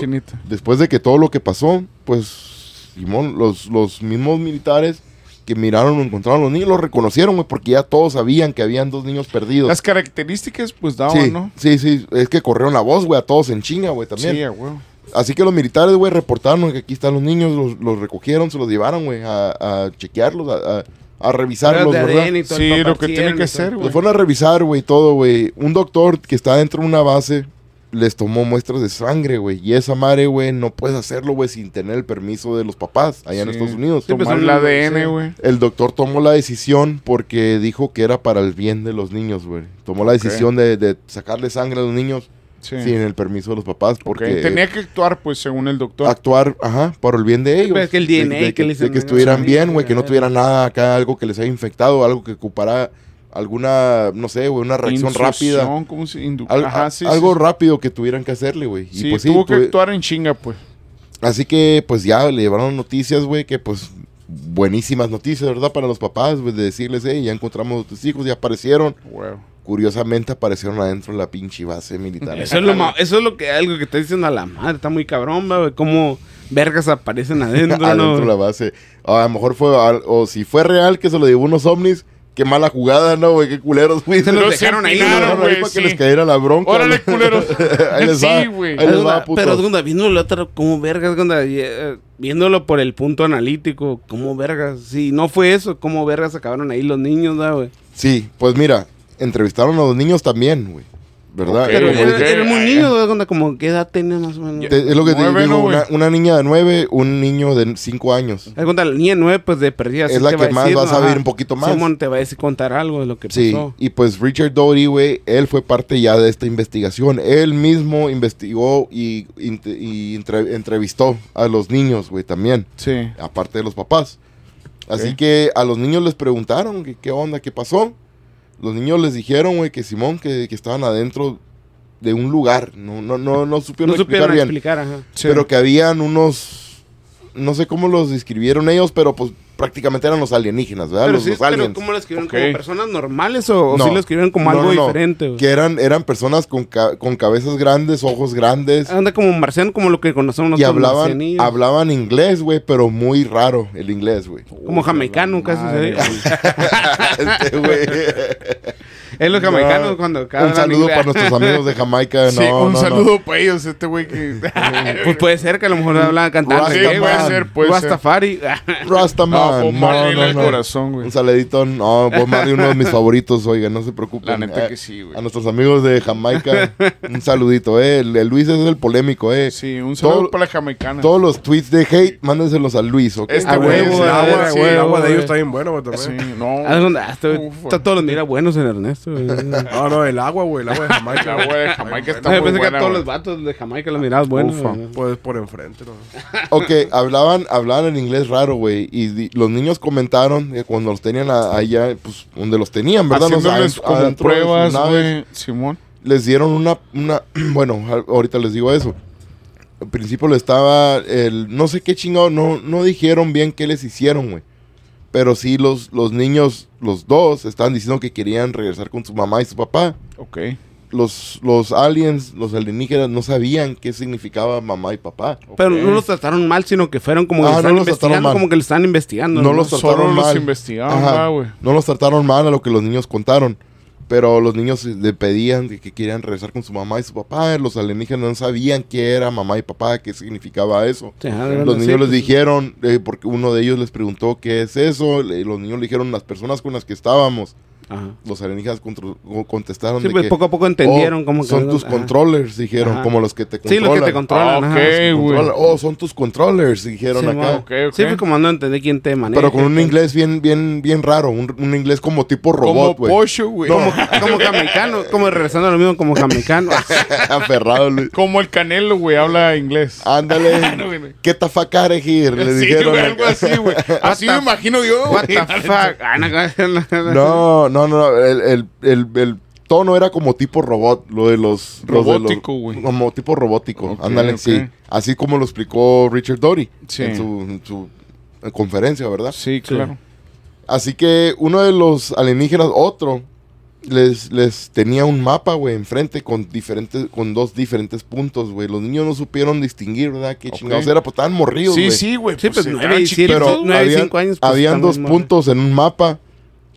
después de que todo lo que pasó, pues, Simón, los, los mismos militares que miraron, encontraron a los niños, los reconocieron, güey, porque ya todos sabían que habían dos niños perdidos. Las características, pues, daban, Sí, ¿no? sí, sí, es que corrieron la voz, güey, a todos en chinga, güey, también. Sí, huevo. Así que los militares, güey, reportaron que aquí están los niños, los, los recogieron, se los llevaron, güey, a, a chequearlos, a, a- a revisarlos, ¿verdad? Y todo Sí, lo que tiene que ser, güey. Los fueron a revisar, güey, todo, güey. Un doctor que está dentro de una base les tomó muestras de sangre, güey. Y esa madre, güey, no puede hacerlo, güey, sin tener el permiso de los papás allá en. Estados Unidos. Sí, pues, Tomar el ADN, sí. güey. El doctor tomó la decisión porque dijo que era para el bien de los niños, güey. Tomó la decisión de, de sacarle sangre a los niños Sí. sin el permiso de los papás porque Tenía que actuar, pues, según el doctor. actuar, ajá, por el bien de ellos. que el De- DNA de, que le de dicen, que venga, estuvieran bien, güey, que no a ver. tuviera nada acá, algo que les haya infectado, algo que ocupara alguna, no sé, güey, una reacción rápida. Instrucción, ¿cómo se indu- Al- Ajá, a- sí, algo sí. rápido que tuvieran que hacerle, güey. Y pues tuvo que tuve- actuar en chinga, pues. Así que, pues ya le llevaron noticias, güey, que pues buenísimas noticias, ¿verdad? Para los papás, güey, de decirles, hey, ya encontramos a tus hijos, ya aparecieron. Curiosamente aparecieron adentro de la pinche base militar. Eso es lo eso es lo que algo que está diciendo a la madre, está muy cabrón, güey, cómo vergas aparecen adentro, adentro de ¿no? la base. A lo mejor fue, o si fue real que se lo llevó unos ovnis, qué mala jugada, ¿no, güey? Qué culeros, güey. Se los dejaron ahí, dejaron ahí güey, para que les cayera la bronca. Órale, ¿no? culeros. ahí les va. Sí, güey. Ahí les va, Pero, putos. pero onda, viéndolo otra, como vergas, onda, eh, viéndolo por el punto analítico, como vergas, si no fue eso, como vergas acabaron ahí los niños, güey. Sí, pues mira, entrevistaron a los niños también, güey. ¿Verdad? Ok, Pero era, muy niño, como qué edad tenía más o menos. Te- es lo que te digo, una, una niña de nueve, un niño de cinco años. De la niña nueve, pues de perdida. Es la que más decir, va a Ajá. un poquito más. Simón te va a decir contar algo de lo que Sí, pasó. y pues Richard Doty, güey, él fue parte ya de esta investigación. Él mismo investigó y, int- y entre- entrevistó a los niños, güey, también, Sí. aparte de los papás. Así que a los niños les preguntaron qué onda, qué pasó. Los niños les dijeron, güey, que Simón, que, que estaban adentro de un lugar. No, no, no, no supieron No supieron explicar bien. explicar, ajá. Sí. Pero que habían unos, no sé cómo los describieron ellos, pero pues prácticamente eran los alienígenas, ¿verdad? Pero los, sí, los pero aliens. ¿cómo lo escribieron? ¿Como personas normales o, o No. sí lo escribieron como No, algo no, diferente? güey? Que eran, eran personas con, ca- con cabezas grandes, ojos grandes. Anda como marciano, como lo que conocemos y nosotros. hablaban, marcianillos. hablaban inglés, güey, pero muy raro el inglés, güey. Como jamaicano, casi se. Este, güey. Es los jamaicanos No. cuando Un saludo para nuestros amigos de Jamaica. Sí, no, un no, no. saludo para ellos, este güey que... Pues puede ser que a lo mejor hablan cantando. Rasta Sí, puede ser, puede ser. Rastafari. Rastaman. No, Bob No, Marley en no, el corazón, güey. Un saludito. No, Bob Marley, uno de mis favoritos, oiga, no se preocupen. La neta Eh, que sí, güey. A nuestros amigos de Jamaica, un saludito, eh. El, el Luis es el polémico, eh. Sí, un saludo Todo- para la jamaicana. Todos los tweets de hate, mándenselos a Luis, ¿ok? Este A güey, sí, el a agua, sí, a el agua de ellos está bien bueno, güey, Sí, también. no. Ah. Ah, está todos los mira buenos en Ernesto. güey. No, no, el agua, güey, el agua de Jamaica. El agua de Jamaica está muy pensé que buena, a todos los vatos de Jamaica los mirabas buenos. Pues por enfrente, ¿no? Ok, hablaban, hablaban en inglés raro, güey. Y los niños comentaron que cuando los tenían a- allá, pues, donde los tenían, ¿verdad? Haciéndoles adent- como pruebas, güey. Simón. Les dieron una, una, bueno, ahorita les digo eso. Al principio le estaba, el, no sé qué chingado, no, no dijeron bien qué les hicieron, güey. Pero sí los, los niños, los dos, estaban diciendo que querían regresar con su mamá y su papá. Ok. Los, los aliens, los alienígenas, no sabían qué significaba mamá y papá. Pero no los trataron mal, sino que fueron como que Ah, no los investigando, mal. como que le están investigando. No los trataron Solo los mal. Ajá. va, güey. No los trataron mal a lo que los niños contaron. Pero los niños le pedían que, que querían regresar con su mamá y su papá. Los alienígenas no sabían qué era mamá y papá, qué significaba eso. Sí, ah, Los niños sí, les pues, dijeron, eh, porque uno de ellos les preguntó qué es eso. le- los niños le dijeron, las personas con las que estábamos. Ajá. Los alienígenas contestaron Sí, de pues que, poco a poco entendieron "Oh, cómo que- son tus ajá. controllers, dijeron, Ajá. como los que te Sí, controlan. los que te controlan. Ah, ajá. ok, güey. controlan. Oh, son tus controllers, dijeron Sí, acá. ma. Ok, ok. Sí, fue como no entendí quién te maneja. Pero con un pues. inglés bien, bien, bien raro. Un, un inglés como tipo robot, Como güey. pollo, güey. Como, como jamaicano, como regresando a lo mismo como jamaicano. Aferrado, Luis. Como el Canelo, güey, habla inglés. Ándale. No, güey. ¿Qué tafacare here? Le sí, dijeron. güey, algo así, güey. Así me imagino yo, What güey. the fuck? Ah, no, No, no, no. El, el, el, el tono era como tipo robot. Lo de los. Robótico, güey. Como tipo robótico. Ándale, ok. sí. Así como lo explicó Richard Doty Sí. en su, en su conferencia, ¿verdad? Sí, claro. Así que uno de los alienígenas, otro, les, les tenía un mapa, güey, enfrente con diferentes, con dos diferentes puntos, güey. Los niños no supieron distinguir, ¿verdad? Qué Ok. chingados era, pues estaban morridos, Sí, güey. sí, güey. Sí, pues, eh, nueve eran y siete, chiquitos, Pero nueve y habían, cinco años, pues, habían dos puntos en un mapa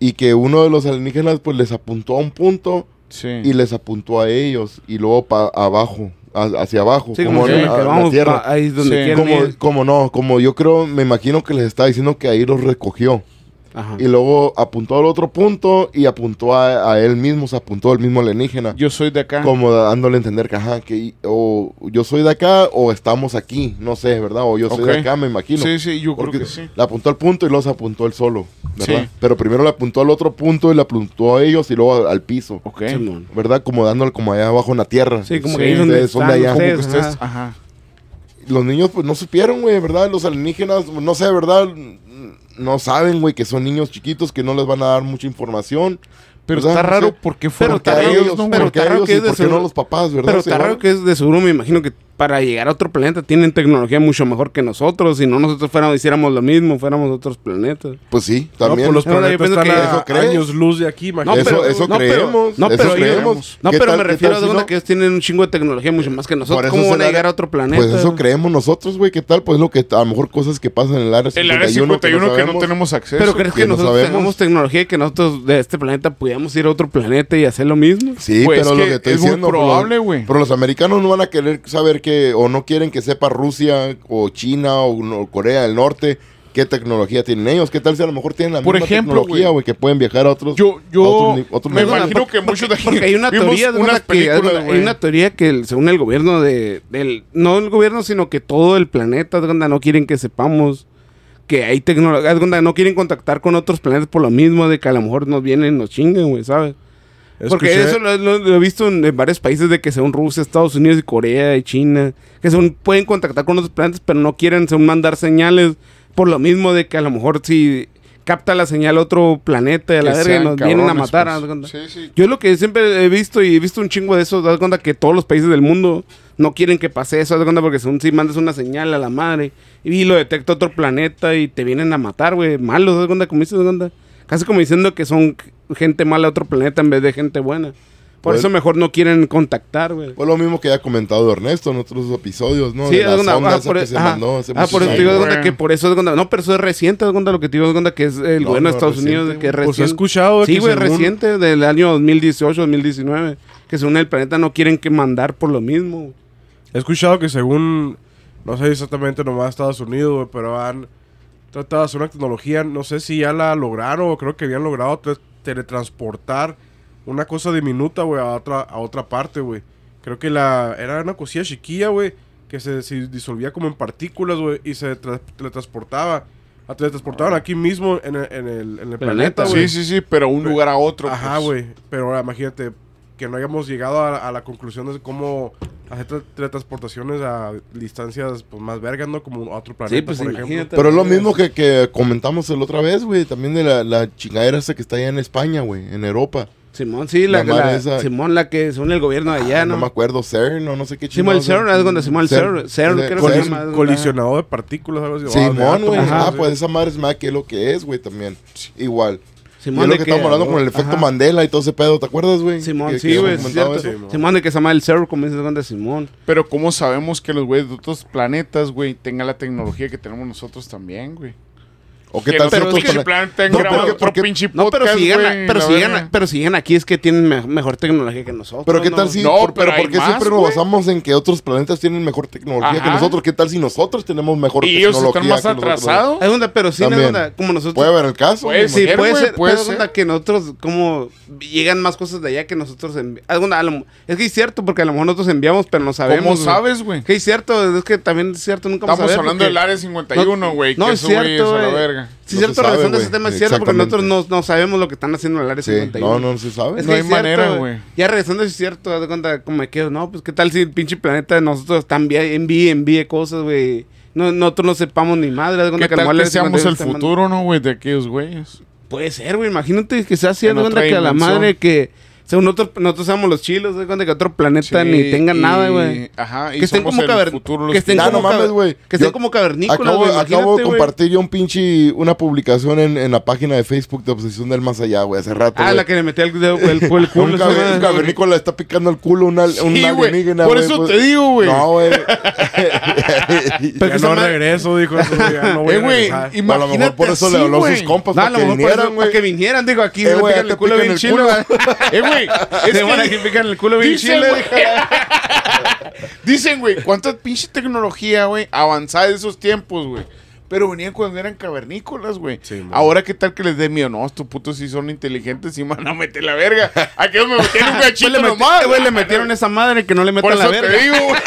y que uno de los alienígenas pues les apuntó a un punto Sí. y les apuntó a ellos y luego para abajo, hacia abajo, Sí, como en la- tierra. ahí es donde Sí. Como, como no, como yo creo, me imagino que les estaba diciendo que ahí los recogió. Ajá. Y luego apuntó al otro punto y apuntó a, a él mismo, se apuntó al mismo alienígena. Yo soy de acá. como dándole a entender que, ajá, que o yo soy de acá o estamos aquí, no sé, ¿verdad? O yo soy de acá, me imagino. Sí, sí, yo creo que sí. le apuntó al punto y luego se apuntó él solo, ¿verdad? Sí. Pero primero le apuntó al otro punto y le apuntó a ellos y luego al, al piso, Ok. ¿verdad? Como dándole como allá abajo en la tierra. Sí, como Sí, que ustedes son de allá. Como que ustedes, ustedes, ajá. ajá. Los niños pues no supieron, güey, ¿verdad? Los alienígenas, no sé, ¿verdad? No saben, güey, que son niños chiquitos que no les van a dar mucha información. Pero está raro porque Pero fueron Porque está raro, ellos, no, pero pero porque a está raro ellos que y es de no los papás, ¿verdad? Pero está raro que es de seguro, me imagino que para llegar a otro planeta tienen tecnología mucho mejor que nosotros. Si no, nosotros fuéramos, hiciéramos lo mismo, fuéramos a otros planetas. Pues sí, No, también. pues los yo planetas pienso están que a eso años luz de aquí, No, imagínate. eso pero- eso no, pero- creemos. no, eso pero yo- creemos. No, ¿Qué pero tal- me refiero tal a si no? que ellos tienen un chingo de tecnología mucho más que nosotros. Eso ¿Cómo van a llegar a otro planeta? Pues eso creemos nosotros, güey. ¿Qué tal? Pues lo que a lo mejor cosas que pasan en el área 51. El área 51 que no, tenemos acceso. Pero crees que que no nosotros tengamos tecnología y que nosotros de este planeta pudiéramos ir a otro planeta y hacer lo mismo? Sí, Pues pero es lo que estoy es muy diciendo. pero- probable, güey. Pero los americanos no van a querer saber que, o no quieren que sepa Rusia, o China, o, Corea del Norte, qué tecnología tienen ellos. ¿Qué tal si a lo mejor tienen la Por misma ejemplo, tecnología, güey. que pueden viajar a otros. Yo, yo otros ni- otros me niveles? imagino Porque- que muchos de aquí Porque hay una teoría, de unas una que, hay una teoría que según el gobierno de, del, no el gobierno, sino que todo el planeta, no quieren que sepamos que hay tecnología, no quieren contactar con otros planetas por lo mismo de que a lo mejor nos vienen y nos chinguen, güey, ¿sabes? Porque eso lo, lo- lo he visto en, en varios países de que según Rusia, Estados Unidos y Corea y China, que según pueden contactar con otros planetas, pero no quieren según mandar señales por lo mismo de que a lo mejor si capta la señal otro planeta de la Que verga y nos vienen a matar. pues. Sí, sí. Yo lo que siempre he visto y he visto un chingo de eso, das cuenta que todos los países del mundo no quieren que pase eso, de cuenta, porque según si mandas una señal a la madre y lo detecta otro planeta y te vienen a matar, güey, malos, de cuenta, como dices, de cuenta. Casi como diciendo que son gente mala de otro planeta en vez de gente buena. Por Pues- eso mejor no quieren contactar, güey. Fue lo mismo que ya ha comentado Ernesto en otros episodios, ¿no? Sí, de es una, ah, por, que se ajá. mandó hace ah, por eso te digo de que por eso de cuenta- no, pero eso es reciente, de cuenta lo que te digo cuenta que es el No, gobierno no de Estados reciente, Unidos, que es Pues he reciente. escuchado Sí, güey, según- reciente, del año 2018, 2019, que según el planeta no quieren que mandar por lo mismo. He escuchado que según, no sé exactamente nomás Estados Unidos, güey, pero han tratado de hacer una tecnología, no sé si ya la lograron o creo que habían logrado te- teletransportar una cosa diminuta, güey, a otra, a otra parte, güey. Creo que la era una cosilla chiquilla, güey, que se, se disolvía como en partículas, güey, y se tra- teletransportaba. La teletransportaban aquí mismo en el, en el, en el Planeta, güey. Sí, sí, sí, pero un lugar a otro. Ajá, pues. güey. Pero ahora imagínate que no hayamos llegado a, a la conclusión de cómo hacer tra- teletransportaciones a distancias pues, más vergas, ¿no? Como a otro planeta, pues, por ejemplo. imagínate. Pero es lo mismo que, que comentamos el otra vez, güey. También de la, la chingadera esa que está allá en España, güey. En Europa. Simón, sí, la, La la- esa- Simón, la que según el gobierno de allá, Ah, no ¿no? me acuerdo, CERN o no sé qué Simón, el CERN, es cuando Simón, el CERN, CERN, creo que se llama. de partículas, algo así. Simón, güey. Ah, sí. pues esa madre es más que lo que es, güey, también. Igual. Simón, es lo de que estamos hablando con el efecto ajá. Mandela y todo ese pedo, ¿te acuerdas, güey? Simón, Que- sí, que güey. Simón. Simón, de que se llama el CERN, como dices, cuando Simón. Pero ¿cómo sabemos que los güeyes de otros planetas, güey, tengan la tecnología que tenemos nosotros también, güey? ¿O qué que tal si nosotros otros que planeta No, grabado porque- otro porque- pinche No, pero podcast, si llegan, a- güey, pero, la si llegan, verga. a- pero si llegan aquí es que tienen me- mejor tecnología que nosotros. Pero qué ¿no? tal si, No, por, pero pero hay ¿por qué más, siempre nos güey. basamos en que otros planetas tienen mejor tecnología que Ajá. nosotros? ¿Qué tal si nosotros tenemos mejor Y ellos tecnología están más que nosotros? atrasados. Hay onda, pero sí, no, También. onda, como nosotros. Puede haber el caso. Puede Sí, ser, puede ser, puede pero ser. cuenta que nosotros, como llegan más cosas de allá que nosotros envi- haz cuenta, a lo- Es que es cierto, porque a lo mejor nosotros enviamos, pero no sabemos. ¿Cómo sabes, güey? Que es cierto, es que también es cierto, nunca Estamos hablando porque- del área 51, güey. No, que es cierto, es a la güey. verga. Sí, No cierto, se sabe, regresando a ese tema, es cierto, porque nosotros no, no sabemos lo que están haciendo en el área Sí, 51. no, no se sabe. Es No que hay cierto, manera, güey. Ya regresando es cierto, haz de cuenta, como me quedo, no, pues qué tal si el pinche planeta de nosotros está envíe, envíe, envíe cosas, güey. No, nosotros no sepamos ni madre, haz de cuenta ¿Qué lo tal que el seamos 51 el futuro, no, güey, de aquellos güeyes? Puede ser, güey, imagínate que sea así, haz de cuenta que a la madre que... Según nosotros, nosotros seamos los chilos, de cuenta que otro planeta Sí, ni tengan y- nada, güey. Ajá, y Que estén somos como el caver- futuro los que estén Ya, como no mames, caver- güey. Que estén Yo como cavernícolas, Acabo, güey, acabo de güey. compartir yo un pinche, una publicación en, en la página de Facebook de Obsesión del Más Allá, güey, hace rato. Ah, güey. la que le metí el dedo, el, el culo, un, esa madre. un cavernícola le está picando el culo a una, un Sí, güey, alienígena, por güey, eso pues. te digo, güey. No, güey. Pero ya que esa no madre- regreso, dijo. eso, ya no voy Eh, a güey, regresar. A lo imagínate mejor por eso así, le habló a güey. sus compas No, a para lo que mejor por vinieran, eso, güey. para que vinieran, digo, aquí Eh, güey, pican te el culo pican bien el chilo. culo. güey. Eh, güey, es Se van que aquí pican el culo bien dicen, chile. güey, Dicen, güey, cuánta pinche tecnología, güey, avanzada de esos tiempos, güey. Pero venían cuando eran cavernícolas, güey. Sí. Ahora, ¿qué tal que les dé miedo? No, estos putos sí son inteligentes y van a meter la verga. Aquellos me metieron un Pues cachito le, meti- nomás. güey, le metieron esa madre que no le Por metan la eso verga. te digo, güey.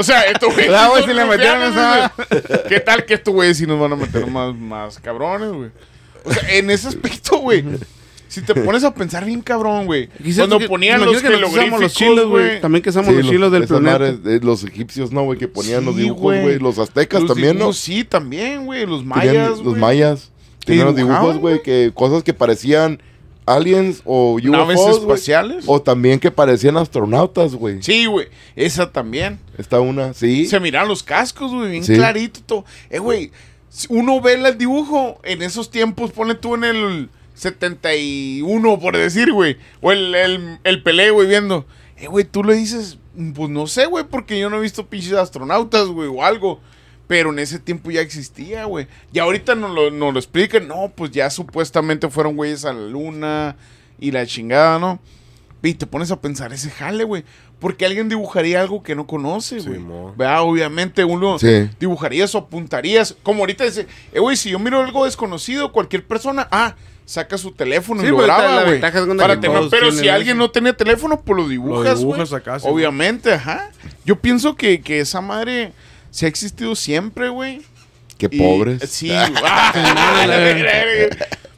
O sea, estos güeyes. Güey, son si le metieron esa- güey. ¿Qué tal que estos güeyes sí nos van a meter más, más cabrones, güey? O sea, en ese aspecto, güey. Si te pones a pensar bien cabrón, güey. Cuando que- ponían los que los chilos, güey. También que somos Sí, los chilos del planeta. de los egipcios, ¿no, güey? Que ponían los dibujos, güey. Los aztecas Los también, dibujos, ¿no? Sí, también, güey. Los Tenían mayas, los güey. mayas. Que Tenían los dibujos, güey, que cosas que parecían aliens o Naves UFOs, güey. espaciales. O también que parecían astronautas, güey. Sí, güey. Esa también. Está una, sí. Se miran los cascos, güey, bien Sí. clarito todo. Eh, güey, uno ve el dibujo en esos tiempos, pone tú en el 71, por decir, güey. O el, el, el Pelé, güey, viendo. Eh, güey, tú le dices, pues no sé, güey, porque yo no he visto pinches astronautas, güey, o algo. Pero en ese tiempo ya existía, güey. Y ahorita nos lo, nos lo explican. No, pues ya supuestamente fueron güeyes a la luna y la chingada, ¿no? Y te pones a pensar ese jale, güey. Porque alguien dibujaría algo que no conoce, Sí, güey. ¿Verdad? Obviamente uno Sí. dibujarías o apuntarías. Como ahorita dice, eh, güey, si yo miro algo desconocido, cualquier persona, ah, saca su teléfono Sí, y lo graba, güey. Pero si alguien eso. no tenía teléfono, pues lo dibujas, güey. dibujas acá, sí, Obviamente, ajá. Yo pienso que, que esa madre se ha existido siempre, güey. Qué Y- pobres. Sí. Ah.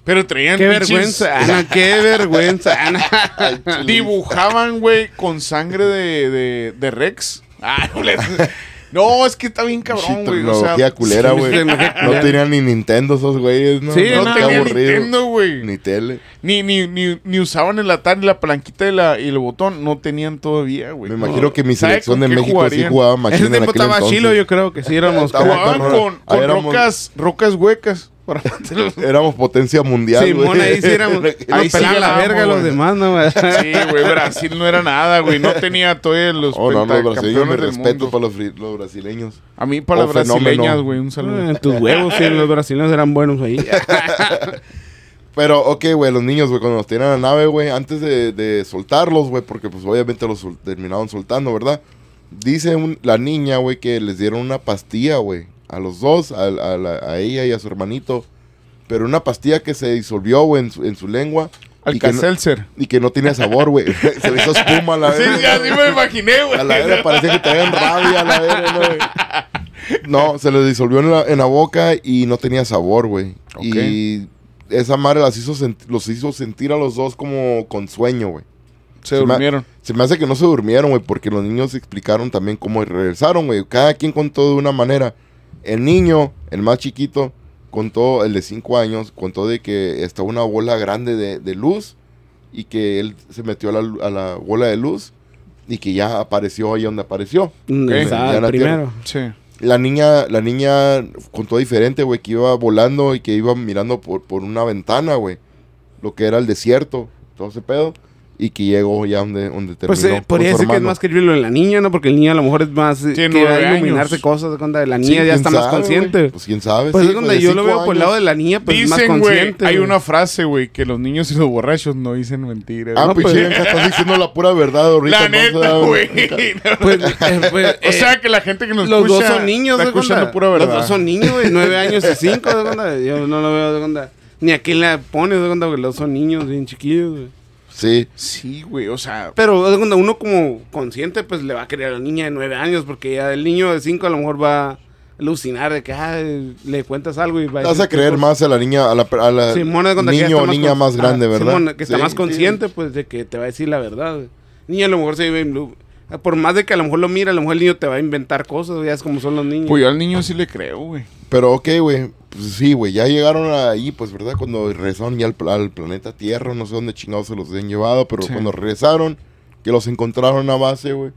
Pero traían Qué pinches- vergüenza, Ana, qué vergüenza, Ana. Dibujaban, güey, con sangre de, de, de Rex. Ah, no les- No, es que está bien cabrón, güey. O sea, culera, güey. No tenían ni Nintendo esos güeyes, ¿no? Sí, no, no, qué tenía aburrido. Nintendo, güey. Ni tele. Ni, ni, ni, ni usaban el Atari, la palanquita y, la, y el botón. No tenían todavía, güey. Me imagino que mi ¿Sabe selección de México jugarían? sí jugaba Ese machina en tiempo aquel estaba entonces. chilo, yo creo que sí éramos. Jugaban con, rocas huecas. Éramos potencia mundial, Simón, güey. ahí sí éramos. Ahí sí la verga los demás, ¿no? güey? Sí, güey, Brasil no era nada, güey. No tenía todavía los Oh, no, no, los brasileños, mi respeto mundo. para los, brasileños. A mí para Oh, las brasileñas, güey, un saludo. En tus huevos, sí, los brasileños eran buenos ahí. Pero, ok, güey, los niños, güey, cuando los tienen a la nave, güey, antes de, de soltarlos, güey, porque pues obviamente los sol- terminaron soltando, ¿verdad? Dice un- la niña, güey, que les dieron una pastilla, güey, a los dos, a, a la- a ella y a su hermanito. Pero una pastilla que se disolvió, güey, en su, en su lengua. y que, no, y que no tenía sabor, güey. se le hizo espuma a la Sí, verga, sí, me imaginé, güey. A la verga parecía que traían rabia a la verga, ¿no, güey? No, se les disolvió en la, en la boca y no tenía sabor, güey. Ok. Y esa madre las hizo los hizo sentir a los dos como con sueño, güey. Se Se me- durmieron. Se me hace que no se durmieron, güey, porque los niños explicaron también cómo regresaron, güey. Cada quien contó de una manera. El niño, el más chiquito, contó, el de 5 años, contó de que estaba una bola grande de, de luz y que él se metió a la, a la bola de luz y que ya apareció ahí donde apareció. ¿Dónde estaba ya el la primero. Sí. La niña, la niña contó diferente, güey, que iba volando y que iba mirando por, por una ventana, güey. Lo que era el desierto, todo ese pedo. Y que llegó ya donde, donde terminó. Pues eh, con podría su ser que es más creíble lo de la niña, ¿no? Porque el niño a lo mejor es más. eh, Tiene que va a iluminarse años. cosas. de cuenta, La Sí, niña ya está más consciente. Pues quién sabe. Pues sí, es donde de yo lo veo por el lado de la niña, pues más Dicen, güey, consciente. hay una frase, güey, que los niños y los borrachos no dicen mentiras. Ah, No, pues pues- estás diciendo la pura verdad ahorita. la neta, O sea, güey. Pues, eh, pues, o sea, que la gente que nos los escucha dos son niños, está de escuchando Los dos son niños, güey, nueve años y cinco, de. Yo no lo veo de cuenta. Ni a quién la pones, de cuenta, porque los dos son niños bien chiquillos, güey. Sí. Sí, güey, o sea... Pero cuenta, uno como consciente, pues le va a querer a la niña de nueve años, porque ya el niño de cinco a lo mejor va a alucinar de que ah, le cuentas algo y va Vas a creer cosa. más a la niña, a la, a la niño o niña con- más grande, ¿verdad? Simón, que está Sí, más sí. consciente, pues, de que te va a decir la verdad. Niña a lo mejor se vive en blue. Por más de que a lo mejor lo mira, a lo mejor el niño te va a inventar cosas, ya es como son los niños. Pues yo al niño sí le creo, güey. Pero ok, güey. Pues sí, güey. Ya llegaron ahí, pues, ¿verdad? Cuando regresaron ya al, pla- al planeta Tierra. No sé dónde chingados se los habían llevado. Pero Sí. cuando regresaron, que los encontraron a base, güey.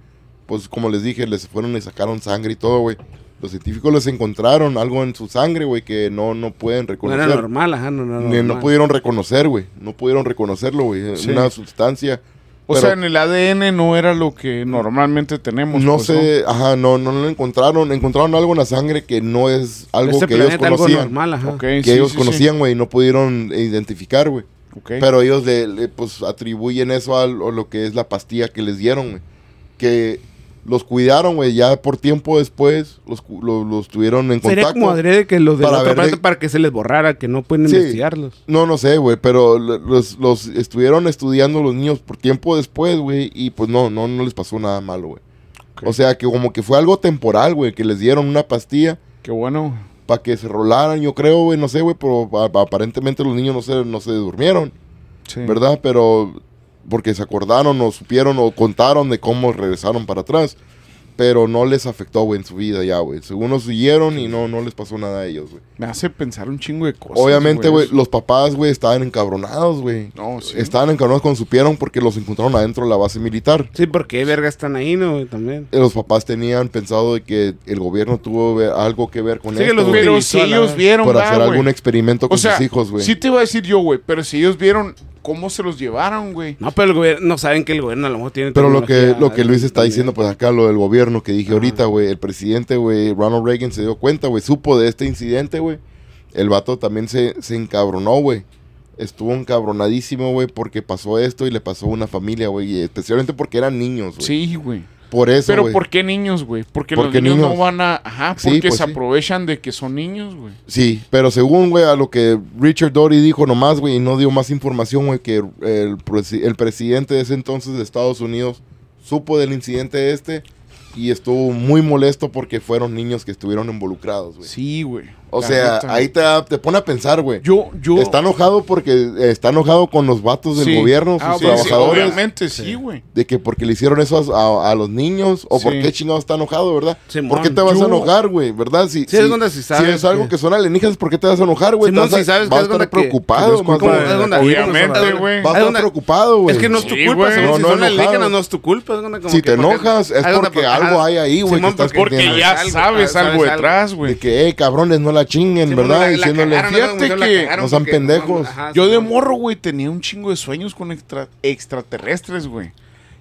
Pues como les dije, les fueron y sacaron sangre y todo, güey. Los científicos les encontraron algo en su sangre, güey, que no, no pueden no reconocer. era normal, ajá, no, no, Ni- no pudieron reconocer, güey. No pudieron reconocerlo, güey. Sí. Una sustancia. O Pero- sea, en el ADN no era lo que normalmente tenemos. No pues, sé, ajá, no, no lo encontraron. Encontraron algo en la sangre que no es algo este que ellos algo conocían. normal, ajá. Ok, que sí, ellos sí, conocían, güey, y no pudieron identificar, güey. sí. Ok. Pero ellos le, le, pues atribuyen eso a lo, lo que es la pastilla que les dieron, güey. Que los cuidaron, güey, ya por tiempo después los, los tuvieron en Sería contacto. como adrede que los de para ver de- para que se les borrara, que no pueden Sí. investigarlos. No, no sé, güey, pero lo- los, los estuvieron estudiando los niños por tiempo después, güey, y pues no, no, no les pasó nada malo, güey. O sea, que como que fue algo temporal, güey, que les dieron una pastilla Qué bueno. para que se rolaran, yo creo, güey, no sé, güey, pero aparentemente los niños no se, no se durmieron. Sí. ¿verdad? Pero porque se acordaron o supieron o contaron de cómo regresaron para atrás. Pero no les afectó, güey, en su vida ya, güey. Según nos siguieron y no, no les pasó nada a ellos, güey. Me hace pensar un chingo de cosas. Obviamente, güey, los papás, güey, estaban encabronados, güey. No, sí. Estaban encabronados cuando supieron porque los encontraron adentro de la base militar. Sí, porque verga están ahí, ¿no? güey? También. Eh, Los papás tenían pensado de que el gobierno tuvo algo que ver con Sí, que esto, los Pero si ellos vieron, por hacer algún experimento con O sea, sus hijos, güey. sí te iba a decir yo, güey, pero si ellos vieron cómo se los llevaron, güey. No, pero el gobierno, no saben que el gobierno a lo mejor tiene Pero lo que, lo que Luis está también. diciendo, pues acá lo del gobierno que dije ahorita, güey, el presidente, güey, Ronald Reagan se dio cuenta, güey, supo de este incidente, güey. El vato también se, se encabronó, güey. Estuvo encabronadísimo, güey, porque pasó esto y le pasó a una familia, güey, y especialmente porque eran niños, güey. Sí, güey. Por eso, Pero. ¿por qué niños, güey? Porque los niños, niños. no van a... Ajá, Sí, porque pues se sí. aprovechan de que son niños, güey. Sí, pero según, güey, a lo que Richard Dory dijo nomás, güey, y no dio más información, güey, que el, el presidente de ese entonces de Estados Unidos supo del incidente este y estuvo muy molesto porque fueron niños que estuvieron involucrados. Sí, güey. O La sea, neta. ahí te, te pone a pensar, güey. Yo, yo. Está enojado porque eh, está enojado con los vatos del Sí. gobierno, sus Ah, sí, sí, trabajadores, obviamente sí, güey. de que porque le hicieron eso a, a- a los niños, o por qué chingado está enojado, ¿verdad? Simón, ¿Por qué te vas a enojar, güey? ¿Verdad? Si, Sí, es donde si sabes es algo que- que son alienígenas, ¿por qué te vas a enojar, güey? Simón, Te vas a- si sabes que vas a es estar que- preocupado, que de- Obviamente, güey. Vas a Es estar donde- preocupado, güey. Es que no es tu culpa, si son alienígenas no es tu culpa. es donde como Si que te enojas, es porque algo hay ahí, güey, que porque- ya sabes algo detrás, De güey. que, eh, cabrones, no la chinguen, Simón, ¿verdad? la- la Diciéndole, cagaron, fíjate que no sean pendejos. Ajá, Yo de morro, güey, tenía un chingo de sueños con extra- extraterrestres, güey.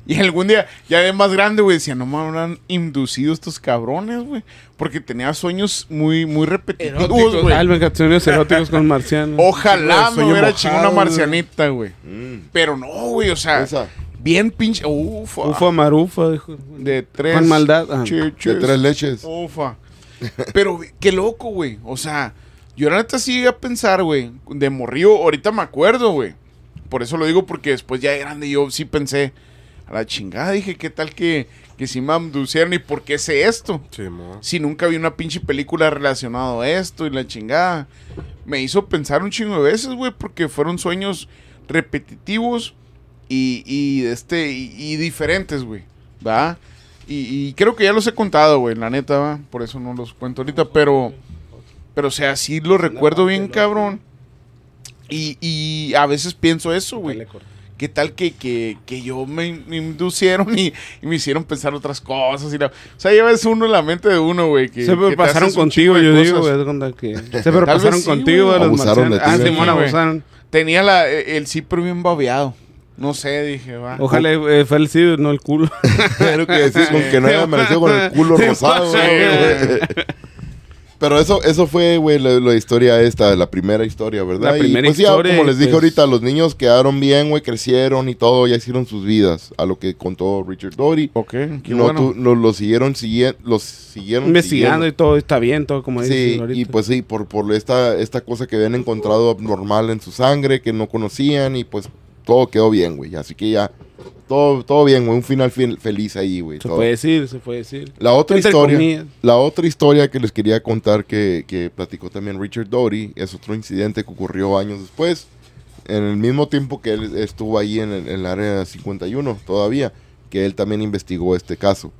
Y algún día, ya de más grande, güey, decía, no me habrán inducido estos cabrones, güey. Porque tenía sueños muy, muy repetitivos, güey. Alben, sueños eróticos con marcianos. Ojalá me hubiera mojado, chingado una marcianita, güey. mm, Pero no, güey, o sea, esa, bien pinche. Ufa. Ufa marufa, dijo. De tres. Con maldad. ah. de tres leches. Ufa. Pero qué loco, güey. O sea, yo la neta sí llegué a pensar, güey. De morrío, ahorita me acuerdo, güey. Por eso lo digo, porque después ya de grande yo sí pensé. A la chingada, dije, ¿qué tal que, que si me abducieron y por qué sé esto? Sí. Si nunca vi una pinche película relacionada a esto y la chingada. Me hizo pensar un chingo de veces, güey, porque fueron sueños repetitivos y, y, este, y, y diferentes, güey. ¿Va? Y, y creo que ya los he contado, güey, la neta, ¿va? Por eso no los cuento ahorita, pero... Pero, o sea, sí lo recuerdo bien, cabrón. Y, y a veces pienso eso, güey. ¿Qué tal que, que, que yo me, me inducieron y, y me hicieron pensar otras cosas? Y la- o sea, ya ves uno en la mente de uno, güey. Que, Se pasaron contigo, yo digo, güey. que- Se pasaron sí, contigo, los Abusaron de ti, Ah, Sí, abusaron. Tenía la, el cipro bien babeado. No sé, dije, va. Ojalá eh, fue el ciber, no el culo. Pero que decís con que no haya amanecido con el culo rosado, güey. Pero eso, eso fue, güey, la, la historia esta, la primera historia, ¿verdad? La y primera pues historia, ya, como les dije pues- ahorita, los niños quedaron bien, güey, crecieron y todo, ya hicieron sus vidas, a lo que contó Richard Dory. Ok, qué No, bueno. tú- lo, lo siguieron, los siguieron Investigando y todo está bien, todo como Sí, ahorita. y pues sí, por, por esta, esta cosa que habían encontrado abnormal en su sangre, que no conocían, y pues todo quedó bien, güey. Así que ya, todo, todo bien, güey. Un final fel- feliz ahí, güey. Se todo. puede decir, se puede decir. La otra Entre historia, comillas. la otra historia que les quería contar que, que platicó también Richard Doty es otro incidente que ocurrió años después, en el mismo tiempo que él estuvo ahí en el, en el área 51 todavía, que él también investigó este caso.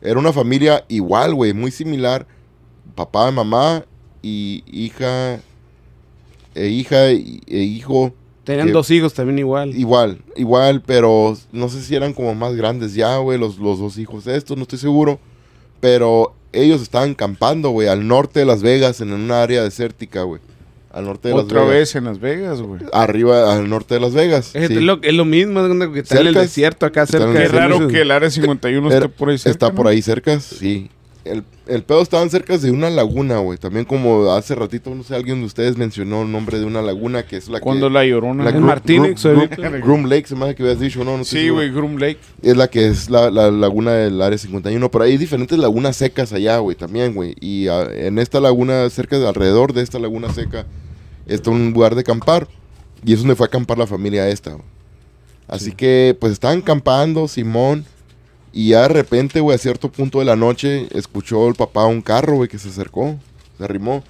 Era una familia igual, güey, muy similar, papá, mamá y hija, e hija e hijo Tenían que- dos hijos también igual. Igual, igual, pero no sé si eran como más grandes ya, güey, los, los dos hijos de estos, no estoy seguro. Pero ellos estaban campando, güey, al norte de Las Vegas, en una área desértica, güey. Al norte de Otra Las Vegas. vez en Las Vegas, güey. Arriba, al norte de Las Vegas. Es, sí. lo, es lo mismo, es donde que está en el desierto acá cerca. Qué raro que el área 51 Era- esté por ahí cerca. Está por ahí cerca, sí. El, el pedo estaban cerca de una laguna, güey. También como hace ratito, no sé, alguien de ustedes mencionó el nombre de una laguna que es la Cuando que... la llorona. la Martínez, Gru- ahorita. Gru- Groom Lake, se me hace que habías dicho, no, no sí, güey, Groom Lake. Es la que es la, la laguna del área 51. Pero hay diferentes lagunas secas allá, güey, también, güey. Y ah, en esta laguna, cerca de alrededor de esta laguna seca, está un lugar de acampar. Y es donde fue a acampar la familia esta, güey. Así que, pues estaban campando, Simón. Y ya de repente, güey, a cierto punto de la noche, escuchó el papá un carro, güey, que se acercó, se arrimó.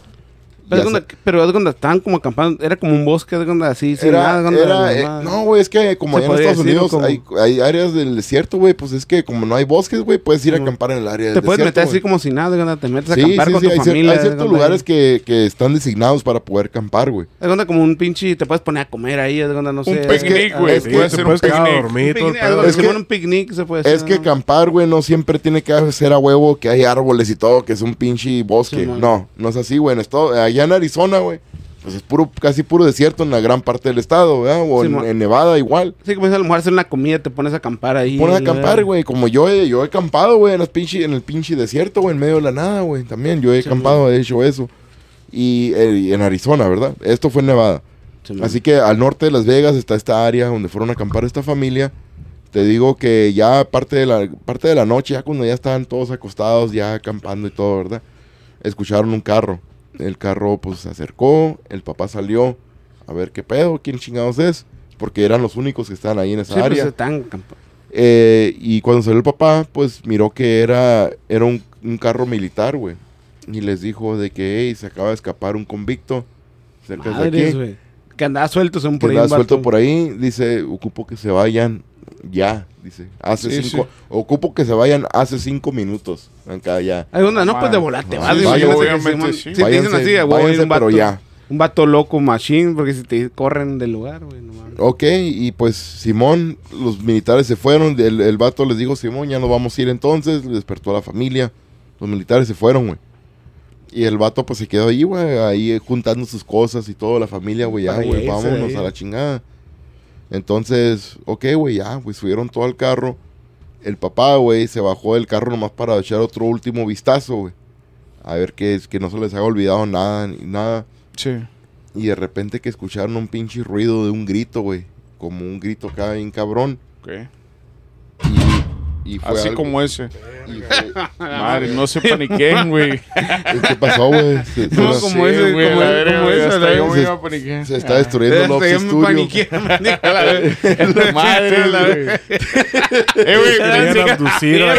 Pero es, pero es donde estaban como acampando. Era como un bosque, es donde así, sin Era, nada. es era, eh, no, güey, es que como allá en Estados decir, Unidos como- hay, hay áreas del desierto, güey, pues es que como no hay bosques, güey, puedes ir a acampar en el área del Te puedes desierto, meter así como si nada, es donde te metes a Sí, acampar sí, con sí, tu hay, cier- familia. hay es ciertos lugares que, que están designados para poder acampar, güey. Es donde como un pinche, te puedes poner a comer ahí, es donde no sé. Un es picnic, güey. es que Puede te ser un puedes quedar a picnic. dormir, todo Es que un picnic se puede. Es que ¿no? acampar, güey, no siempre tiene que ser a huevo que hay árboles y todo, que es un pinche bosque. No, no es así, güey. En esto- allá en Arizona, güey, pues es puro, casi puro desierto en la gran parte del estado, ¿verdad? O Sí, en, Nevada igual. Sí, como a lo mejor hacer una comida, te pones a acampar ahí. Pones a acampar, güey. Como yo he, yo he acampado, güey, en, las pinche- en el pinche desierto, güey, en medio de la nada, güey. También yo he Sí, acampado, he hecho eso. Y, eh, y en Arizona, ¿verdad? Esto fue en Nevada. Sí. Así que al norte de Las Vegas está esta área donde fueron a acampar esta familia. Te digo que ya parte de la parte de la noche, ya cuando ya estaban todos acostados, ya acampando y todo, ¿verdad? Escucharon un carro. El carro pues se acercó, el papá salió a ver qué pedo, quién chingados es, porque eran los únicos que estaban ahí en esa Sí, pues área. están. Eh, y cuando salió el papá, pues miró que era, era un, un carro militar, güey. y les dijo de que hey, se acaba de escapar un convicto cerca de aquí. Que andaba suelto, son Que por ahí. andaba suelto por ahí, dice, ocupo que se vayan ya, dice, hace Sí, cinco, ocupo que se vayan hace cinco minutos, acá ya. Hay onda, no, pues de volarte, Sí, vas. sí, no obviamente sí. Si te dicen así, váyanse, un vato, pero ya. un vato loco, machine, porque si te corren del lugar, güey, no mames. Ok, y pues Simón, los militares se fueron, el, el vato les dijo, Simón, ya nos vamos a ir entonces, le despertó a la familia, los militares se fueron, güey. Y el vato pues se quedó ahí, güey, ahí juntando sus cosas y toda la familia, güey, ya, güey, vámonos ahí. a la chingada. Entonces, ok, güey, ya, pues subieron todo al carro. El papá, güey, se bajó del carro nomás para echar otro último vistazo, güey. A ver que, que no se les haya olvidado nada, ni nada. Sí. Y de repente que escucharon un pinche ruido de un grito, güey. Como un grito acá bien cabrón. Ok. Y, fue Así algo- como ese. y fue- Madre, no se paniquen, güey. ¿Qué pasó, güey? No, se- como ese, güey, como como güey, ese, yo me iba a paniquear. se está destruyendo Este, yo me Studio. paniqué. Madre, La güey. Eh, güey, Querían abducir a.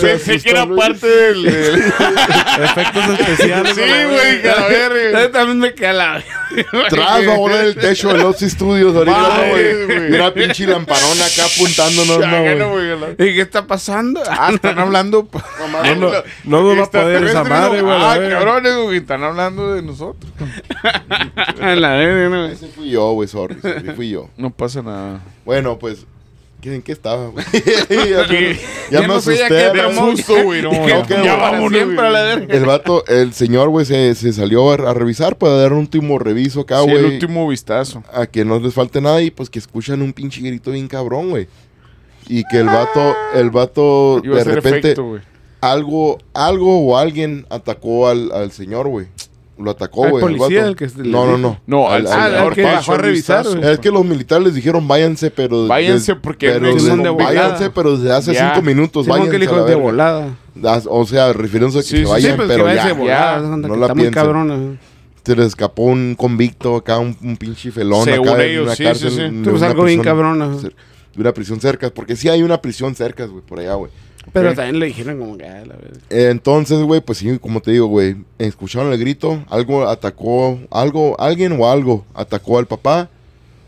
Pensé que era parte del... Efectos especiales. Sí, a güey, verga. Yo también me a la Tras va a volar el techo de Love Studios ahorita, ¿no, güey. güey. Mira, pinche lamparón acá apuntándonos, no, Chágalo, güey. Güey, la- ¿Y qué está pasando? Ah, están hablando. No, no, no nos va a poder esa madre, güey. Ah, cabrones, güey, están hablando de nosotros. La verga, no, güey. Ese fui yo, güey, sorry, sorry, fui yo. No pasa nada. Bueno, pues, ¿qué- ¿en qué estaba, güey? ya me- ya Ya me no asusté. que a te la- amo. susto, güey, no, ya bueno, vámonos siempre a la verga. El vato, el señor, güey, se, se salió a, a revisar para dar un último reviso acá, Sí, güey. el último vistazo. a que no les falte nada y pues que escuchan un pinche grito bien cabrón, güey. Y que el vato, el vato Iba de repente efecto, algo, algo o alguien atacó al, al señor, güey. Lo atacó, Al güey. el policía, el que No, no, no. No, al señor al que bajó a revisar, vistazo. Es que los militares les dijeron váyanse, pero Váyanse porque pero no Simón de volada. váyanse, pero desde hace Ya. cinco minutos que váyanse le a dijo de volada. O sea, refiriéndose a que Sí, se sí, sí, vayan, pues pero que ya. de volada. ya, no que la está muy piensen. Se le escapó un convicto acá, un, un pinche felón Según acá en ellos, una sí, cárcel. sí, sí. en Pues una algo bien cer- De una prisión cerca, porque sí hay una prisión cerca, güey, por allá, güey. Pero Ok. también le dijeron como que, ah, la verga. Entonces, güey, pues sí, como te digo, güey, escucharon el grito, algo atacó, algo, alguien o algo atacó al papá.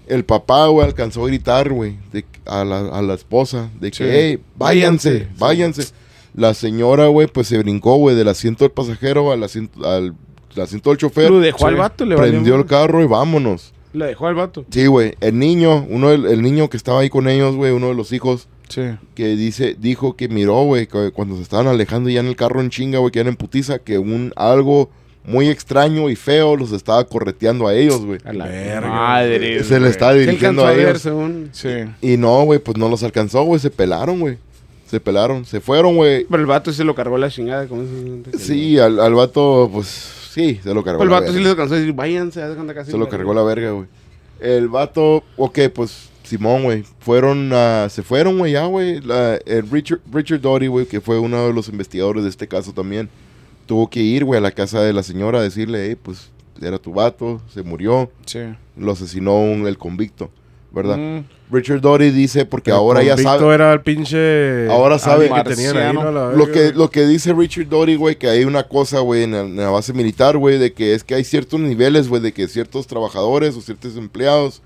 El papá, güey, alcanzó a gritar, güey, a la, a la esposa, de que, hey, váyanse, Váyanse. váyanse. La señora, güey, pues se brincó, güey, del asiento del pasajero al asiento, al, al asiento del chofer. Lo dejó al vato, le valió Prendió el carro y vámonos. Lo dejó al vato. Sí, güey, el niño, uno del, el niño que estaba ahí con ellos, güey, uno de los hijos, Sí. que dice, dijo que miró, güey, que cuando se estaban alejando ya en el carro en chinga, güey, que eran en putiza, que un algo muy extraño y feo los estaba correteando a ellos, güey. A la Verga. Madre. Se le estaba Se dirigiendo alcanzó a a ver, ellos. según. Sí. Y no, güey, pues no los alcanzó, güey, se pelaron, güey. Se pelaron, se fueron, güey. Pero el vato se lo cargó la chingada. Como se- Sí, al, al vato, pues sí, se lo cargó. Pero el vato sí les alcanzó a decir, váyanse, casi. Se lo cargó la verga, güey. El vato, ok, pues Simón, güey. Fueron a. Se fueron, güey, ya, güey. Richard, Richard Doty, güey, que fue uno de los investigadores de este caso también, tuvo que ir, güey, a la casa de la señora a decirle, hey, pues era tu vato, se murió, Sí. lo asesinó un- el convicto, ¿verdad? Mm. Richard Doty dice, porque El ahora ya sabe. era el pinche. Ahora sabe- que tenían ahí, ¿no? Lo que, lo que dice Richard Doty, güey, que hay una cosa, güey, en, la- en la base militar, güey, de que es que hay ciertos niveles, güey, de que ciertos trabajadores o ciertos empleados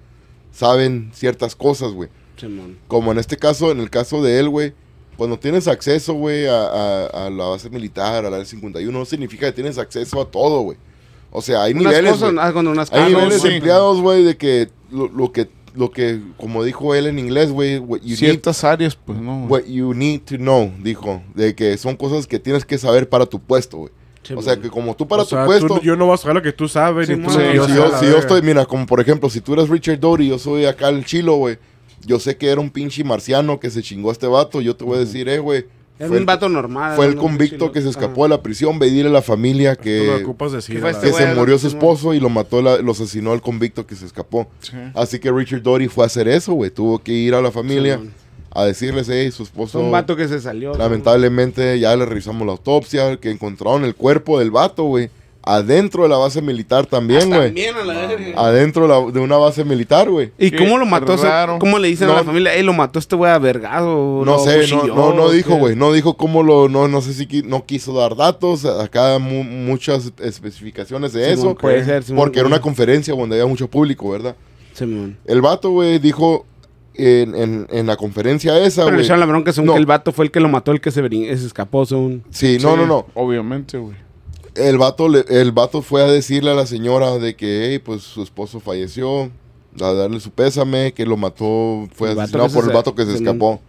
saben ciertas cosas, güey. Simón. Como en este caso, en el caso de él, güey, cuando tienes acceso, güey, a, a- a la base militar, a la 51, no significa que tienes acceso a todo, güey. O sea, hay Unas niveles, cosas, ah, unas Hay niveles sí. de empleados, güey, de que lo, lo que, lo que, como dijo él en inglés, güey, what you need Ciertas áreas, pues no. What you need to know, dijo, de que son cosas que tienes que saber para tu puesto, güey. O sea, que como tú para O sea, tu puesto, tú- yo no voy a saber lo que tú sabes. Sí, ni tú sí, yo si yo, si yo estoy, mira, como por ejemplo, si tú eres Richard Doty y yo soy acá el chilo, güey, yo sé que era un pinche marciano que se chingó a este vato, yo te voy a decir, eh, güey, Era fue un el- vato normal. fue el convicto que se escapó de la prisión, ve dile a la familia que, decir. este que se murió su esposo y lo mató, la- lo asesinó el convicto que se escapó. Sí. Así que Richard Doty fue a hacer eso, güey, tuvo que ir a la familia a decirles, hey, su esposo... Fue un vato que se salió. Lamentablemente ya le revisamos la autopsia, que encontraron el cuerpo del vato, güey, adentro de la base militar también, güey. También a la verga. Adentro de, la- de una base militar, güey. ¿Y Qué cómo lo mató? Raro. ¿Cómo le dicen a la familia? Ey, lo mató este güey a vergado. No sé, no, no, no dijo, güey. No dijo cómo lo. No, no sé si qui- no quiso dar datos. Acá mu- muchas especificaciones de eso. puede ser, Simón, porque era una güey. conferencia donde había mucho público, ¿verdad? Simón. El vato, güey, dijo en, en, en la conferencia esa, Pero le güey. echaron la bronca según No. que el vato fue el que lo mató, el que se, se escapó según... Sí, no, Sí, no, no. Obviamente, güey. El vato, le- el vato fue a decirle a la señora de que, hey, pues su esposo falleció, a darle su pésame, que lo mató, fue El asesinado que se por el vato que se escapó.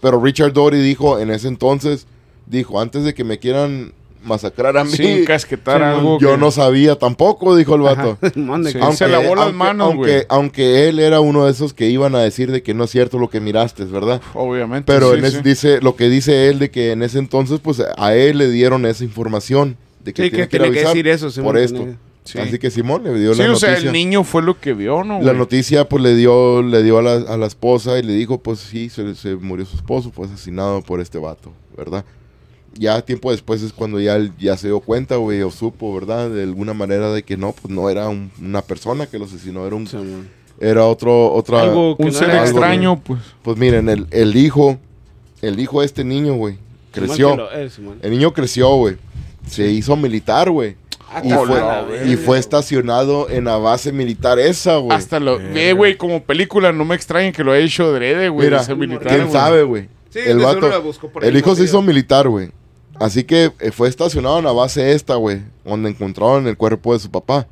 Pero Richard Dory dijo en ese entonces, dijo, antes de que me quieran masacrar a mí, Sin casquetar Sí, algo. yo que- no sabía tampoco, dijo el vato. Sí. Aunque- se lavó las manos, aunque, güey. aunque él era uno de esos que iban a decir de que no es cierto lo que miraste, ¿verdad? Obviamente. Pero sí, en ese- sí. dice lo que dice él de que en ese entonces pues a él le dieron esa información de que Sí, tiene que tiene que decir eso, Simón, por esto. Sí. Así que Simón le dio Sí, la o sea, noticia. el niño fue lo que vio, ¿no? la noticia pues le dio le dio a la, a la esposa y le dijo pues sí se, se murió su esposo fue asesinado por este vato, ¿verdad? Ya tiempo después es cuando ya ya se dio cuenta, güey, o supo, ¿verdad? De alguna manera de que no, pues no era un- una persona que lo asesinó, era un Simón. era otro otra Algo que Un no ser era- extraño, pues. Pues miren, el, el hijo el hijo de este niño, güey, creció. eh. El niño creció, güey. Se hizo militar, güey. Ah, Y fue, y fue estacionado en la base militar esa, güey. Hasta lo. Ve, güey, como película, no me extraña que lo haya hecho adrede, güey. Militar, quién sabe, güey. Sí, el vato, la buscó por ahí, el hijo se hizo militar, güey. Así que eh, fue estacionado en la base esta, güey, donde encontraron el cuerpo de su papá.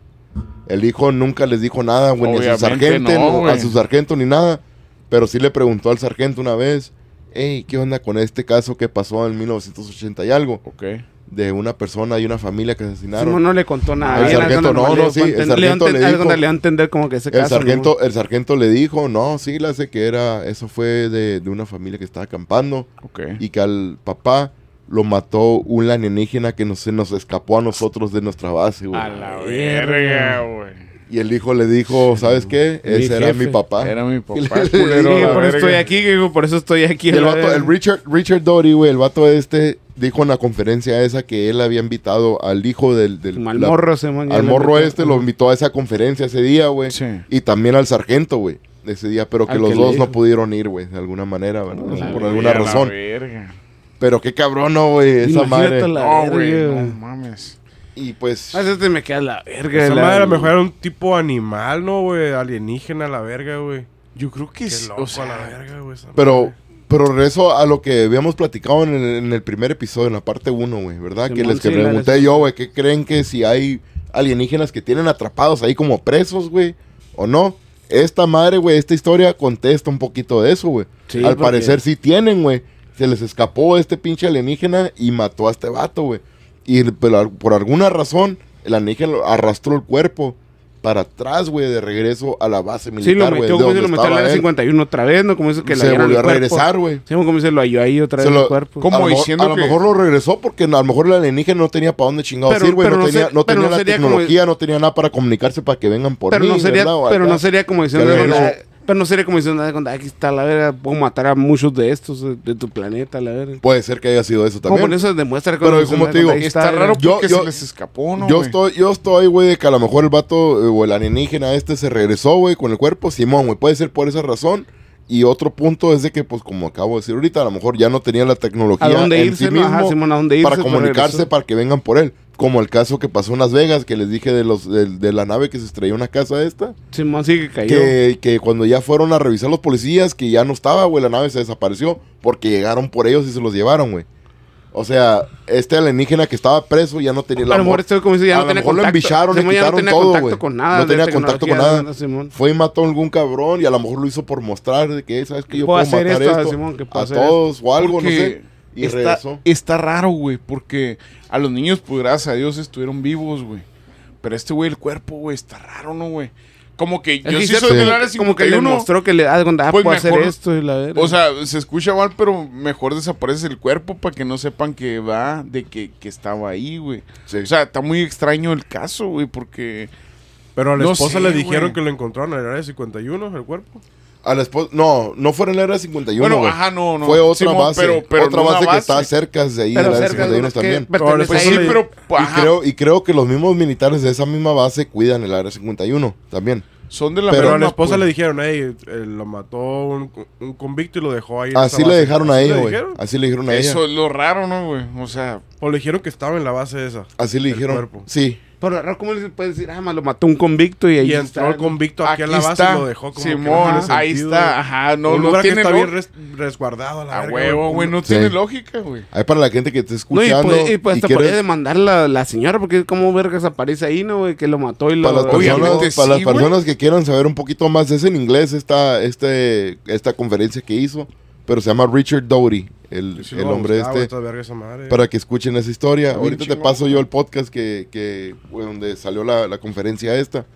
El hijo nunca les dijo nada, güey, ni a su sargento, no, a su sargento ni nada. Pero sí le preguntó al sargento una vez, hey, ¿qué onda con este caso que pasó en 1980 y algo? Ok. De una persona y una familia que asesinaron. Simón no le contó nada. El sargento, no, no, sí, el sargento le dijo- le dio a entender como que ese El caso. sargento, el sargento le dijo, no, sí, le hace que era, eso fue de, de una familia que estaba acampando Ok. y que al papá lo mató un alienígena que nos, se nos escapó a nosotros de nuestra base, güey. A la verga, güey. Y el hijo le dijo, ¿sabes qué? Mi Ese era mi papá. Era mi papá, le- culero, Sí, la por eso estoy aquí, digo, por eso estoy aquí. Y el, vato, Richard, Richard Dory, güey, el vato este, dijo en la conferencia esa que él había invitado al hijo del... del Como al la- morro, Simón, ya al morro invitó. este, lo invitó a esa conferencia ese día, güey. Sí. Y también al sargento, güey, ese día, pero que Al los que dos no pudieron ir, güey, de alguna manera, ¿verdad? La por alguna a la razón. verga. Pero qué cabrón, no, güey, esa Imagínate madre. la No, güey, verga. no mames. Y pues, A veces te me queda la verga. Esa madre a lo mejor era un tipo animal, ¿no, güey? Alienígena a la verga, güey. Yo creo que Qué sí. loco O sea, a la verga, güey. pero, pero regreso a lo que habíamos platicado en el, en el primer episodio, en la parte 1, güey, ¿verdad? que les que pregunté yo, güey, ¿qué creen que si hay alienígenas que tienen atrapados ahí como presos, güey? ¿O no? Esta madre, güey, esta historia contesta un poquito de eso, güey. Sí, Al porque- parecer sí tienen, güey. Se les escapó este pinche alienígena y mató a este vato, güey. Y pero, por alguna razón, el alienígena lo- arrastró el cuerpo para atrás, güey, de regreso a la base Sí, militar, lo güey. metió, como dice, donde lo metió área él. 51 otra vez, ¿no? Como dice que Se volvió a regresar, güey. Sí, como dice, lo halló ahí otra Se vez lo- el cuerpo. ¿Cómo a lo, mejor- diciendo a lo que- mejor lo regresó porque a lo mejor el alienígena no tenía para dónde chingados Pero- ir, güey. No, no tenía, no tenía no la como- tecnología, no tenía nada para comunicarse para que vengan por Pero mí, no sería, pero no sería como diciendo, Pero no sería como diciendo, aquí está la verga, puedo matar a muchos de estos de tu planeta, la verga. Puede ser que haya sido eso Como también. por eso demuestra que Pero como te digo, Está raro Yo- porque yo- se les escapó, ¿no? yo estoy, yo estoy, güey, de que a lo mejor el vato eh, o el alienígena este se regresó, güey, con el cuerpo. Simón, güey, puede ser por esa razón. Y otro punto es de que, pues, como acabo de decir ahorita, a lo mejor ya no tenía la tecnología ¿A dónde en irse? sí no? Ajá, mismo Simón, ¿a dónde irse? para comunicarse para que vengan por él. Como el caso que pasó en Las Vegas, que les dije de los de, de la nave que se estrelló en una casa esta. Simón sí que cayó. Que, que cuando ya fueron a revisar los policías, que ya no estaba, güey, la nave se desapareció porque llegaron por ellos y se los llevaron, güey. O sea, este alienígena que estaba preso ya no tenía a lo mejor esto como dice, ya a no lo tenía mejor lo contacto. embicharon, le ya no quitaron tenía todo, contacto güey. con nada. No tenía contacto con nada. Simón. Fue y mató a algún cabrón y a lo mejor lo hizo por mostrar de que, ¿sabes que Yo Puedo puedo, hacer matar esto, esto, Simón, a todos o algo, no sé. Y está, regresó. está raro, güey, porque a los niños, pues gracias a Dios, estuvieron vivos, güey. Pero este güey, el cuerpo, güey, está raro, ¿no, güey? Como que yo sí sí, soy sí. del área Como que le 51. mostró que le da cuando ah, Pues puedo hacer esto y la. O sea, se escucha mal, pero mejor desaparece el cuerpo para que no sepan que va de que, que estaba ahí, güey. Sí. O sea, está muy extraño el caso, güey, porque... Pero a la no esposa sé, le dijeron güey. que lo encontraron en el área 51, el cuerpo. A la esposa, no, no fue en el área 51, Bueno, ajá, no, no. Fue otra Simón, base, pero- pero otra no una base, que base. está cerca de ahí, Pero del área cerca 51 de también. también. Pues sí, pero... Y ajá, creo, y creo que los mismos militares de esa misma base cuidan el área 51 también. son de la pero Pero a la esposa pues. le dijeron, hey, eh, lo mató un, un convicto y lo dejó ahí. en Así le base". dejaron a ¿Así ella, le güey. dijeron? Así le dijeron a ella. Eso es lo raro, ¿no, güey? O sea, O le dijeron que estaba en la base esa. Así le dijeron. cuerpo. Sí. Pero ¿cómo le puedes decir? Ah, ma, lo mató un convicto y ahí Y está. entró el convicto aquí, aquí a la base está. y lo dejó como que no Simón, tiene ahí está. Ajá, no, un no lugar que tiene está bien res- resguardado a la A verga, huevo, güey, no Sí. tiene lógica, güey. Ahí para la gente que esté No, y, pues y hasta quiere- podría demandar la, la señora, porque como vergas aparece ahí, ¿no, güey? Que lo mató y lo... para las personas, para sí, las personas que quieran saber un poquito más, es en inglés esta, este, esta conferencia que hizo, pero se llama Richard Doty, el, el hombre buscaba, este, madre. para que escuchen esa historia. Ahorita te paso yo el podcast que, que donde salió la, la conferencia esta.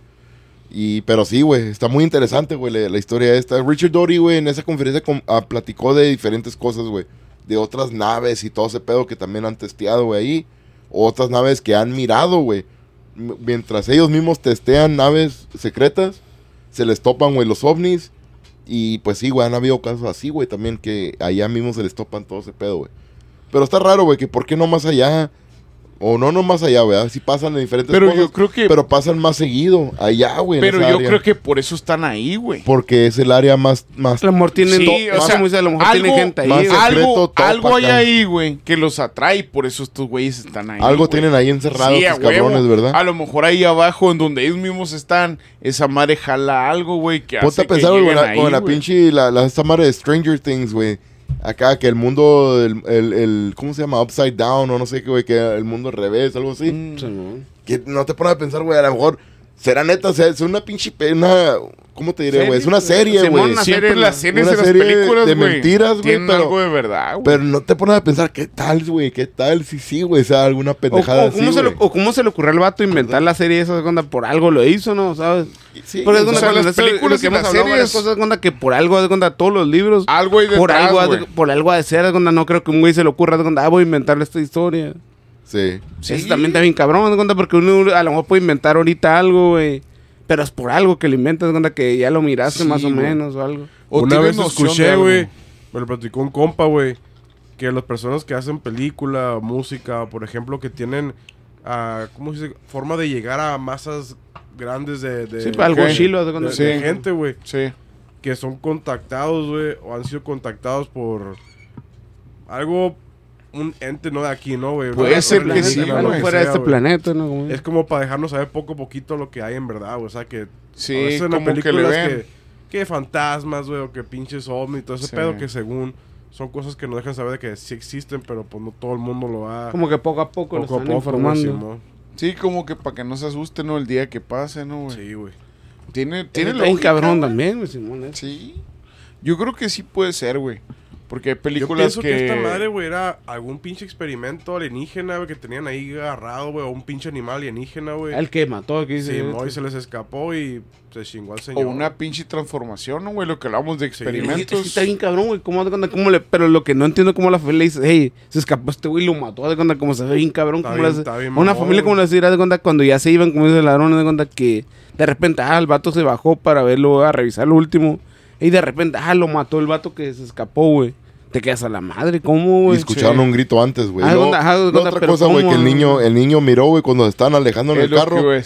Y, pero sí, güey, está muy interesante, güey, la, la historia esta. Richard Doty, güey, en esa conferencia com- ah, platicó de diferentes cosas, güey. De otras naves y todo ese pedo que también han testeado, güey, ahí. Otras naves que han mirado, güey. Mientras ellos mismos testean naves secretas, se les topan, güey, los ovnis. Y pues sí, güey, han habido casos así, güey, también que allá mismo se les topan todo ese pedo, güey. Pero está raro, güey, que por qué no más allá. O no, no más allá, güey. Sí pasan en diferentes Pero cosas. yo creo que... Pero pasan más seguido allá, güey. en Pero esa yo área. creo que por eso están ahí, güey. Porque es el área más. más A lo mejor tienen... Sí, o más sea, a lo mejor algo- tienen gente ahí. más secreto, Algo, algo hay ahí, güey, que los atrae por eso estos güeyes están ahí. algo güey. tienen ahí encerrados Sí, a estos cabrones, huevo. ¿verdad? A lo mejor ahí abajo, en donde ellos mismos están, esa madre jala algo, güey, que Ponte hace a pensar, que güey, con lleguen la, ahí, con la pinche. La, la, esta madre de Stranger Things, güey. Acá, que el mundo. El, el, el- ¿Cómo se llama? Upside down, o no sé qué, güey. Que el mundo al revés, algo así. Mm. Que no te pones a pensar, güey, a lo mejor. Será neta, o sea, es una pinche. Una, ¿Cómo te diré, güey? Es una serie, güey. Siempre serie, series Una y las serie películas, de güey, mentiras, güey, pero- algo de verdad, güey. Pero no te pones a pensar, ¿qué tal, güey? ¿Qué tal? Sí, sí, güey. O sea, alguna O, pendejada o cómo así, se o cómo se le ocurrió al vato inventar la serie esa de onda por algo lo hizo, ¿no? ¿Sabes? Sí, Porque es o sea, las películas que hemos las hablado varias series- cosas, onda, que por algo de onda todos los libros Algo hay por detrás, algo ha güey. de, por algo ha de ser, onda, no creo que un güey se le ocurra de onda, ah, voy a inventarle esta historia. Sí. Sí. Eso también está bien cabrón, de onda, porque uno a lo mejor puede inventar ahorita algo, güey. Pero es por algo que lo inventas, de onda, que ya lo miraste Sí, más o menos o algo. O Una vez escuché, güey, me lo platicó un compa, güey, que las personas que hacen película, música, por ejemplo, que tienen, ah, ¿cómo se dice? Forma de llegar a masas grandes de, de, Sí, pues, algo chilo, de de- onda. de Sí. gente, güey, Sí. que son contactados, güey, o han sido contactados por algo, un ente no de aquí, ¿no, güey? Puede ser que alienígena, sí, lo güey. fuera de este planeta, ¿no? Como- Es como para dejarnos saber poco a poquito lo que hay en verdad, güey. O sea, que a Sí, en las como que le ven. que, que fantasmas, güey, o que pinches ovnis, todo ese Sí. pedo que según son cosas que nos dejan saber de que sí existen, pero pues no todo el mundo lo va Como que poco a poco, lo poco a están informando. Sí, como que para que no se asusten, ¿no? El día que pase, ¿no, güey? Sí, güey. Tiene, Tiene tiene lógica, cabrón güey. también, güey, Simón. ¿eh? Sí. Yo creo que sí puede ser, güey. Porque hay Yo películas pienso que... que... esta madre, güey, era algún pinche experimento alienígena, güey, que tenían ahí agarrado, güey, o un pinche animal alienígena, güey. El que mató, que dice. Sí, este. Moy se les escapó y se chingó al O señor. una pinche transformación, ¿no, güey? Lo que hablamos de experimentos. que está bien cabrón, güey. ¿Cómo, cómo le, pero lo que no entiendo es cómo la familia le dice, hey, se escapó este güey y lo mató. De cuenta, como se ve bien cabrón. Está Como bien- está bien a una mamón, familia, como le dirá de cuenta, cuando ya se iban, como dice el ladrón, de cuenta que de repente, ah, el vato se bajó para verlo, a revisar lo último. Y de repente, ah, lo mató el vato que se escapó, güey. Te quedas a la madre, ¿cómo, Y güey? escucharon sí. un grito antes, güey. Ah, otra cosa, güey, ¿cómo, que el niño, el niño miró, güey, cuando se estaban alejando en Es el carro. que güey.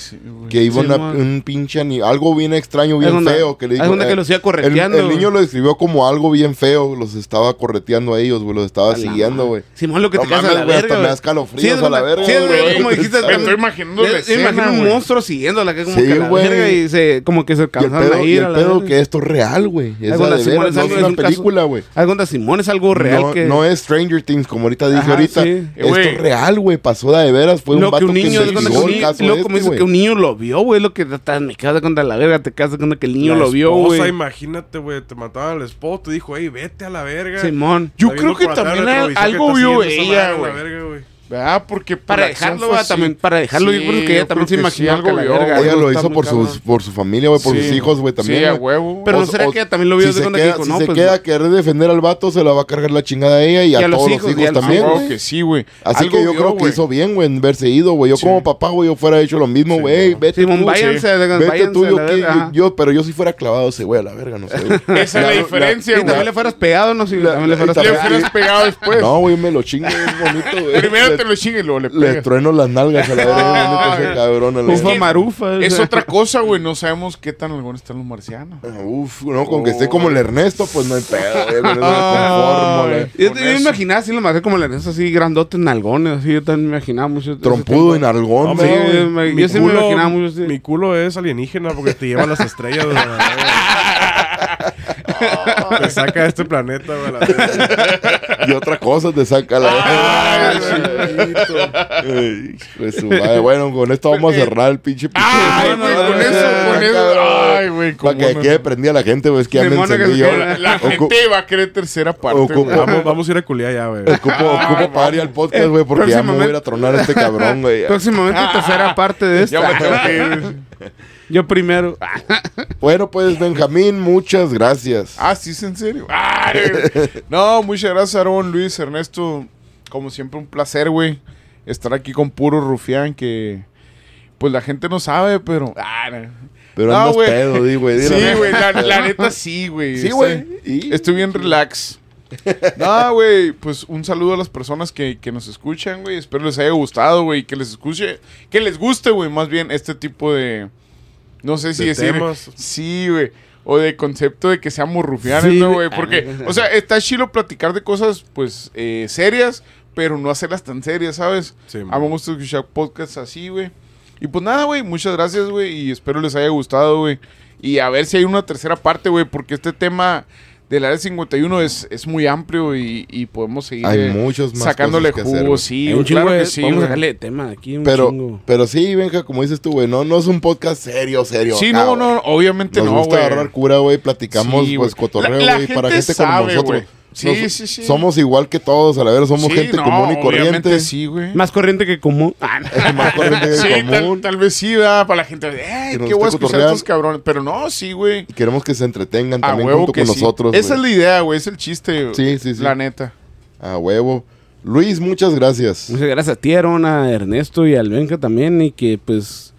Que iba Sí, una- un pinche algo bien extraño, bien onda- feo. Que le dijo, onda que eh, los iba el, correteando, el güey. niño lo describió como algo bien feo. Los estaba correteando a ellos, güey. Los estaba A siguiendo, güey. Simón, lo que No te quedas a mames, la hasta verga. me da escalofríos Sí, es a la verga, sí, es güey. como dijiste, Me estoy imaginando imagino un monstruo siguiéndola, que como que la verga y se, como que se Y el cansaron a y ir el pedo que esto es real, güey. Es de es es es una película, güey. Algo de Simón es algo real no, que... no es Stranger Things, como ahorita dije Ajá, ahorita. sí. Esto es real, güey. Pasó de veras. Fue un lo vato que un niño, que un el niño, caso lo este, como que un niño lo vio, güey, lo que me quedas de cuenta la verga, te quedas de cuenta que el niño La lo vio, güey. imagínate, güey, te mataban al esposo, te dijo, hey, vete a la verga. Simón. Yo creo que también algo vio ella, güey. ¿Verdad? Porque por Para dejarlo, fue también, para dejarlo, yo creo que ella también se sí, imaginó algo que vio, verga. Ella lo hizo por sus, por su familia, güey, por Sí. sus hijos, güey, también. Sí, a huevo. Pero O- no será o- que ella también lo vio si de se cuenta queda, que dijo, si no, se pues, queda a querer defender al vato, se la va a cargar la chingada a ella y, a, a los todos hijos, los hijos los también, Claro que sí, güey. Así Algo que yo vio, creo que hizo bien, güey, en verse ido, güey. Yo Sí. como papá, güey, yo fuera hecho lo mismo, Sí, güey. no. Vete tú, Vete tú, yo, pero yo si fuera clavado ese güey a la verga, no sé. Esa es la diferencia, Y güey. también le fueras pegado, no sé, también le fueras pegado. después. No, güey, me lo chingo, es bonito, güey. Primero Le- te lo chingue y luego le trueno las nalgas a la verga, es cabrón. a la marufa. Es otra cosa, güey. No sabemos qué tan algunos están los marcianos. Uf, no, con que esté como el Ernesto, pues no hay pedo, güey. conformo, güey. Yo, me imaginaba así, lo marqué como la Ernesto, así grandote, nalgones, así. Yo también me imaginaba mucho. Trompudo y nalgón, Sí, güey. yo me- Mi yo sí me culo- imaginaba mucho así. Mi culo es alienígena porque te lleva a las estrellas. te saca de este planeta, güey. Y otra cosa te saca la Ay, madre. Bueno, con esto vamos a cerrar el pinche Ay, güey, con eso, con eso. Ay, güey, Para que no. quede prendida la gente, güey. Es que ya me encendí yo. La gente va a querer tercera parte, Ocupo-. Vamos, vamos a ir a culiar ya, güey. Ocupo, ocupo parar ya el podcast, güey, porque ya me voy a ir a tronar a este cabrón, güey. Próximamente tercera parte de Ya me tengo esta. que ir. Yo primero. Bueno, pues, Benjamín, muchas gracias. Ah, sí, es en serio. Ay, no, muchas gracias, Aarón, Luis, Ernesto. Como siempre, un placer, güey. Estar aquí con puro rufián que. Pues la gente no sabe, pero. Ah, no. Pero No, andas pedo, di, güey. Sí, güey, la, la neta sí, güey. Sí, güey. Estoy bien relax. No, güey, pues un saludo a las personas que, que nos escuchan, güey. Espero les haya gustado, güey. Que les escuche, que les guste, güey, más bien este tipo de... No sé si De decir... temas. Sí, güey. O de concepto de que seamos rufianes, Sí, ¿no, güey. güey? Porque, o sea, está chido platicar de cosas, pues, eh, serias, pero no hacerlas tan serias, ¿sabes? Sí, A mí man. me gusta escuchar podcasts así, güey. Y pues nada, güey, muchas gracias, güey. Y espero les haya gustado, güey. Y a ver si hay una tercera parte, güey, porque este tema del área 51 es, es muy amplio y, y podemos seguir Hay eh, muchos más sacándole cosas que hacer, jugo, güey. sí, un chingo claro de- que sí, Vamos a sacarle tema aquí un Pero, chingo. pero sí, Benja, como dices tú, güey, no, no es un podcast serio, serio. Sí, acá, no, no, obviamente Nos no, gusta güey. agarrar cura, güey, platicamos, Sí, pues, cotorreo, güey, para gente gente como sabe, nosotros. güey. Sí, Nos- sí, sí. Somos igual que todos, a la verdad, somos Sí, gente no, común y corriente. sí, güey. Más corriente que común. Ah, no. Más corriente que Sí, tal, común. tal vez sí, ¿verdad? Para la gente, qué guste escuchar estos cabrones. Pero no, sí, güey. Y Queremos que se entretengan A también huevo junto que con sí. nosotros. Esa es la idea, güey. Es el chiste. Sí, sí, sí. La neta. A huevo. Luis, muchas gracias. Muchas gracias a ti, Aaron, a Ernesto y al Benja también. Y que pues.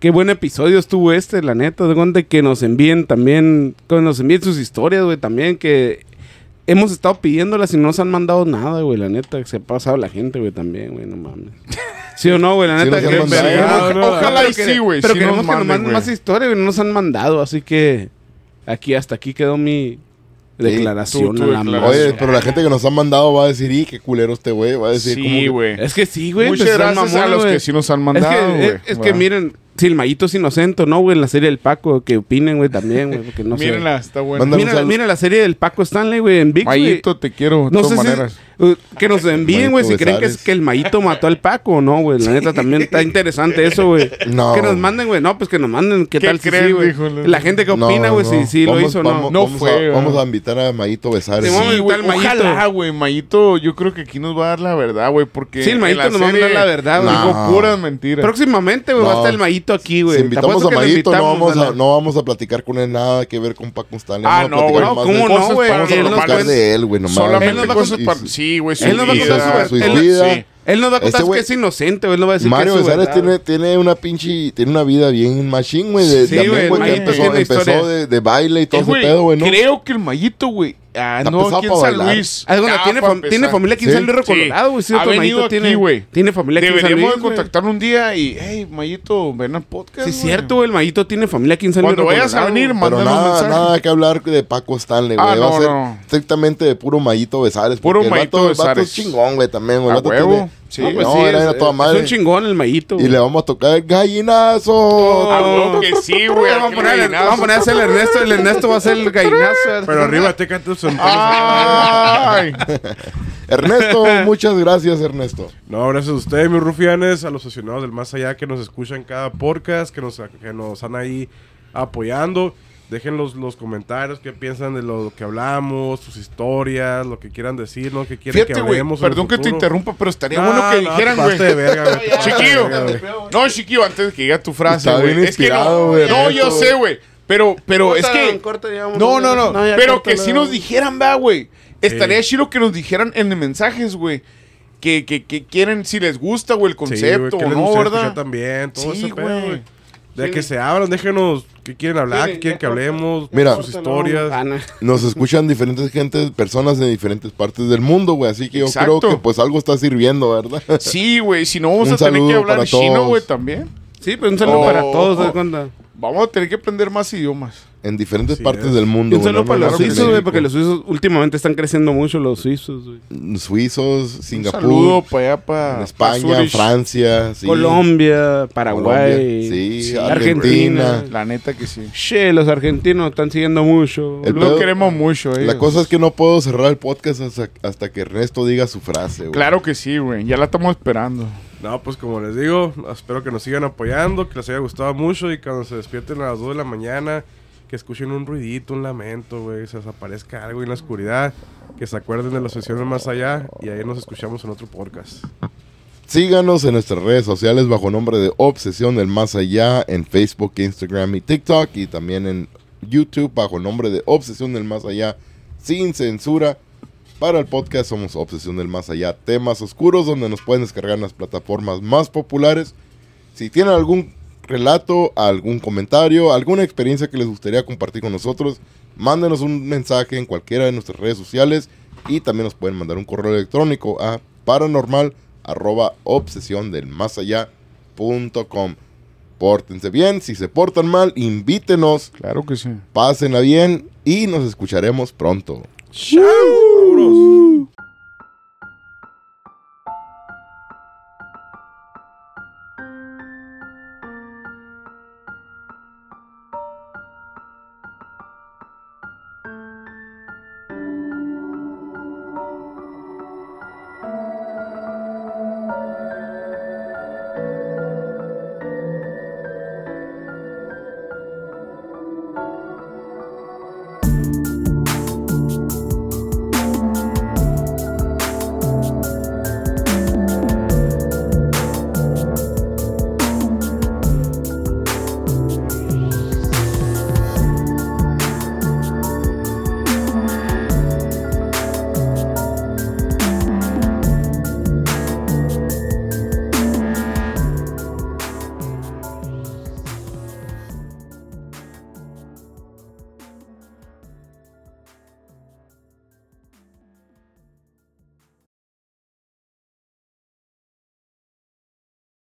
Qué buen episodio estuvo este, la neta. De que nos envíen también. Que nos envíen sus historias, güey. También que. Hemos estado pidiéndolas y no nos han mandado nada, güey. La neta, que se ha pasado la gente, güey, también, güey. No mames. ¿Sí o no, güey? La neta, que- mandado. vergado, Ojalá- y que- sí, güey, Pero sí queremos nos que nos manden, más historias, güey. No nos han mandado. Así que. Aquí, hasta aquí quedó mi declaración. a la. Oye, pero la gente que nos ha mandado va a decir, y qué culero este güey. Va a decir, como Sí, que- güey. Es que sí, güey. Muchas gracias a mamones, los que sí nos han Es mandado, güey. es, es que Va. miren, si el Mayito es inocente, ¿no, güey? En la serie del Paco, que opinen, güey, también, güey, porque no sé. Mírenla, está buena. Mándale un Mira, saludo. mira la serie del Paco Stanley, güey, en VIX, güey. Mayito, te quiero de No todas sé si- maneras. Uh, que nos envíen, güey, si creen que es que el Mayito mató al Paco o no, güey. La neta también está interesante eso, güey. No. Que nos manden, güey. No, pues que nos manden qué, ¿Qué tal si creen, sí, güey. La gente que opina, güey, no. si sí lo hizo o no. No vamos fue, a- güey. Vamos a invitar a Mayito Besares. Sí, vamos a Sí, güey. Ojalá, güey. Mayito, yo creo que aquí nos va a dar la verdad, güey. Porque. Sí, el Mayito nos va a dar la verdad, güey. Puras mentiras. Próximamente, güey, va a estar el Mayito aquí, güey. Si invitamos a Mayito, no vamos, a, platicar con él nada que ver con Paco Stanley. Ah, no, güey. ¿cómo no, güey? Vamos a platicar de él, güey, nomás. Solamente cosas para. Sí, güey. Él nos va a contar su, su él- vida. sí. Él nos va a contar Este güey- que es inocente, güey. Él nos va a decir Mario que es su tiene, tiene una pinche, tiene una vida bien machine, güey. De, Sí, güey, empezó, de, de baile y todo Eh, ese pedo, güey, ¿no? Creo que el Mayito, güey. Ah, Está no, pesado aquí en para San bailar. Luis. Ah, bueno, Ah, tiene, para fam- tiene familia aquí en Sí. San Luis de Colorado, güey. Sí, Ha otro venido Mayito aquí, tiene, güey. tiene familia aquí en San Deberíamos Luis. de güey. contactarlo un día y, hey, Mayito, ven al podcast. Sí, es güey. cierto, güey. El Mayito tiene familia aquí en San Luis Cuando vayas a venir, Pero mándanos un nada, mensaje. nada que hablar de Paco Stanley, güey. Ah, Va a no, ser no. estrictamente de puro Mayito Besares. Puro porque el Mayito vato, el vato Besares. es chingón, güey, también, güey. El A vato huevo. tiene- Sí. No, pues No, sí, era es, a toda es madre. un chingón el Mayito. Y güey. le vamos a tocar gallinazo. Ah, huevo que sí, güey. Vamos a poner, vamos a poner a hacer el Ernesto. El Ernesto va a hacer el gallinazo. Pero arriba te cantas un Ay. Ernesto, muchas gracias, Ernesto. No, gracias a ustedes, mis rufianes, a los aficionados del más allá que nos escuchan cada podcast, que nos, que nos están ahí apoyando. Dejen los, los comentarios, qué piensan de lo que hablamos, sus historias, lo que quieran decirnos, qué quieren Fíjate, que güey, hablemos. en el perdón que te interrumpa, pero estaría No, bueno que no, dijeran, güey. Chiquillo. No, chiquillo, antes de que diga tu frase, güey. Es que no, güey, no, yo sé, güey. Pero, pero es que. corta, No, no, no. Pero que si nos dijeran, va, güey. Estaría chido que nos dijeran en mensajes, güey. Que, que, que quieren, si les gusta, güey, el Sí, concepto que o les no, ¿verdad? también, todo Sí, ese pedo, güey. güey. De Sí. que se abran, déjenos qué quieren hablar, qué quieren que hablemos, Mira. sus historias. No. Nos escuchan diferentes gente, personas de diferentes partes del mundo, güey. Así que yo Exacto. creo que pues algo está sirviendo, ¿verdad? Sí, güey. Si no, vamos Un a tener que hablar chino, todos. güey, también. Sí, pues un saludo Oh, para todos, oh. ¿de cuenta? Vamos a tener que aprender más idiomas. En diferentes Así partes es. del mundo. un saludo no para los suizos, güey, porque los suizos últimamente están creciendo mucho, los suizos, güey. Suizos, Un Singapur, saludo para allá, para España, Francia, sí. Colombia, Paraguay, Colombia, sí, sí, Argentina. Argentina. La neta que sí. Che, los argentinos están siguiendo mucho. El Lo pedo- queremos mucho, eh. La cosa es que no puedo cerrar el podcast hasta, hasta que Ernesto diga su frase, güey. Claro que sí, güey. Ya la estamos esperando. No, pues como les digo, espero que nos sigan apoyando, que les haya gustado mucho y cuando se despierten a las 2 de la mañana, que escuchen un ruidito, un lamento, güey, se desaparezca algo en la oscuridad, que se acuerden de las sesiones más allá y ahí nos escuchamos en otro podcast. Síganos en nuestras redes sociales bajo nombre de Obsesión del Más Allá en Facebook, Instagram y TikTok y también en YouTube bajo nombre de Obsesión del Más Allá sin censura. Para el podcast somos Obsesión del Más Allá, temas oscuros donde nos pueden descargar en las plataformas más populares. Si tienen algún relato, algún comentario, alguna experiencia que les gustaría compartir con nosotros, mándenos un mensaje en cualquiera de nuestras redes sociales y también nos pueden mandar un correo electrónico a paranormal arroba obsesión del más allá punto com. Pórtense bien, si se portan mal, invítenos, Claro que sí. pásenla bien y nos escucharemos pronto. ¡Chao!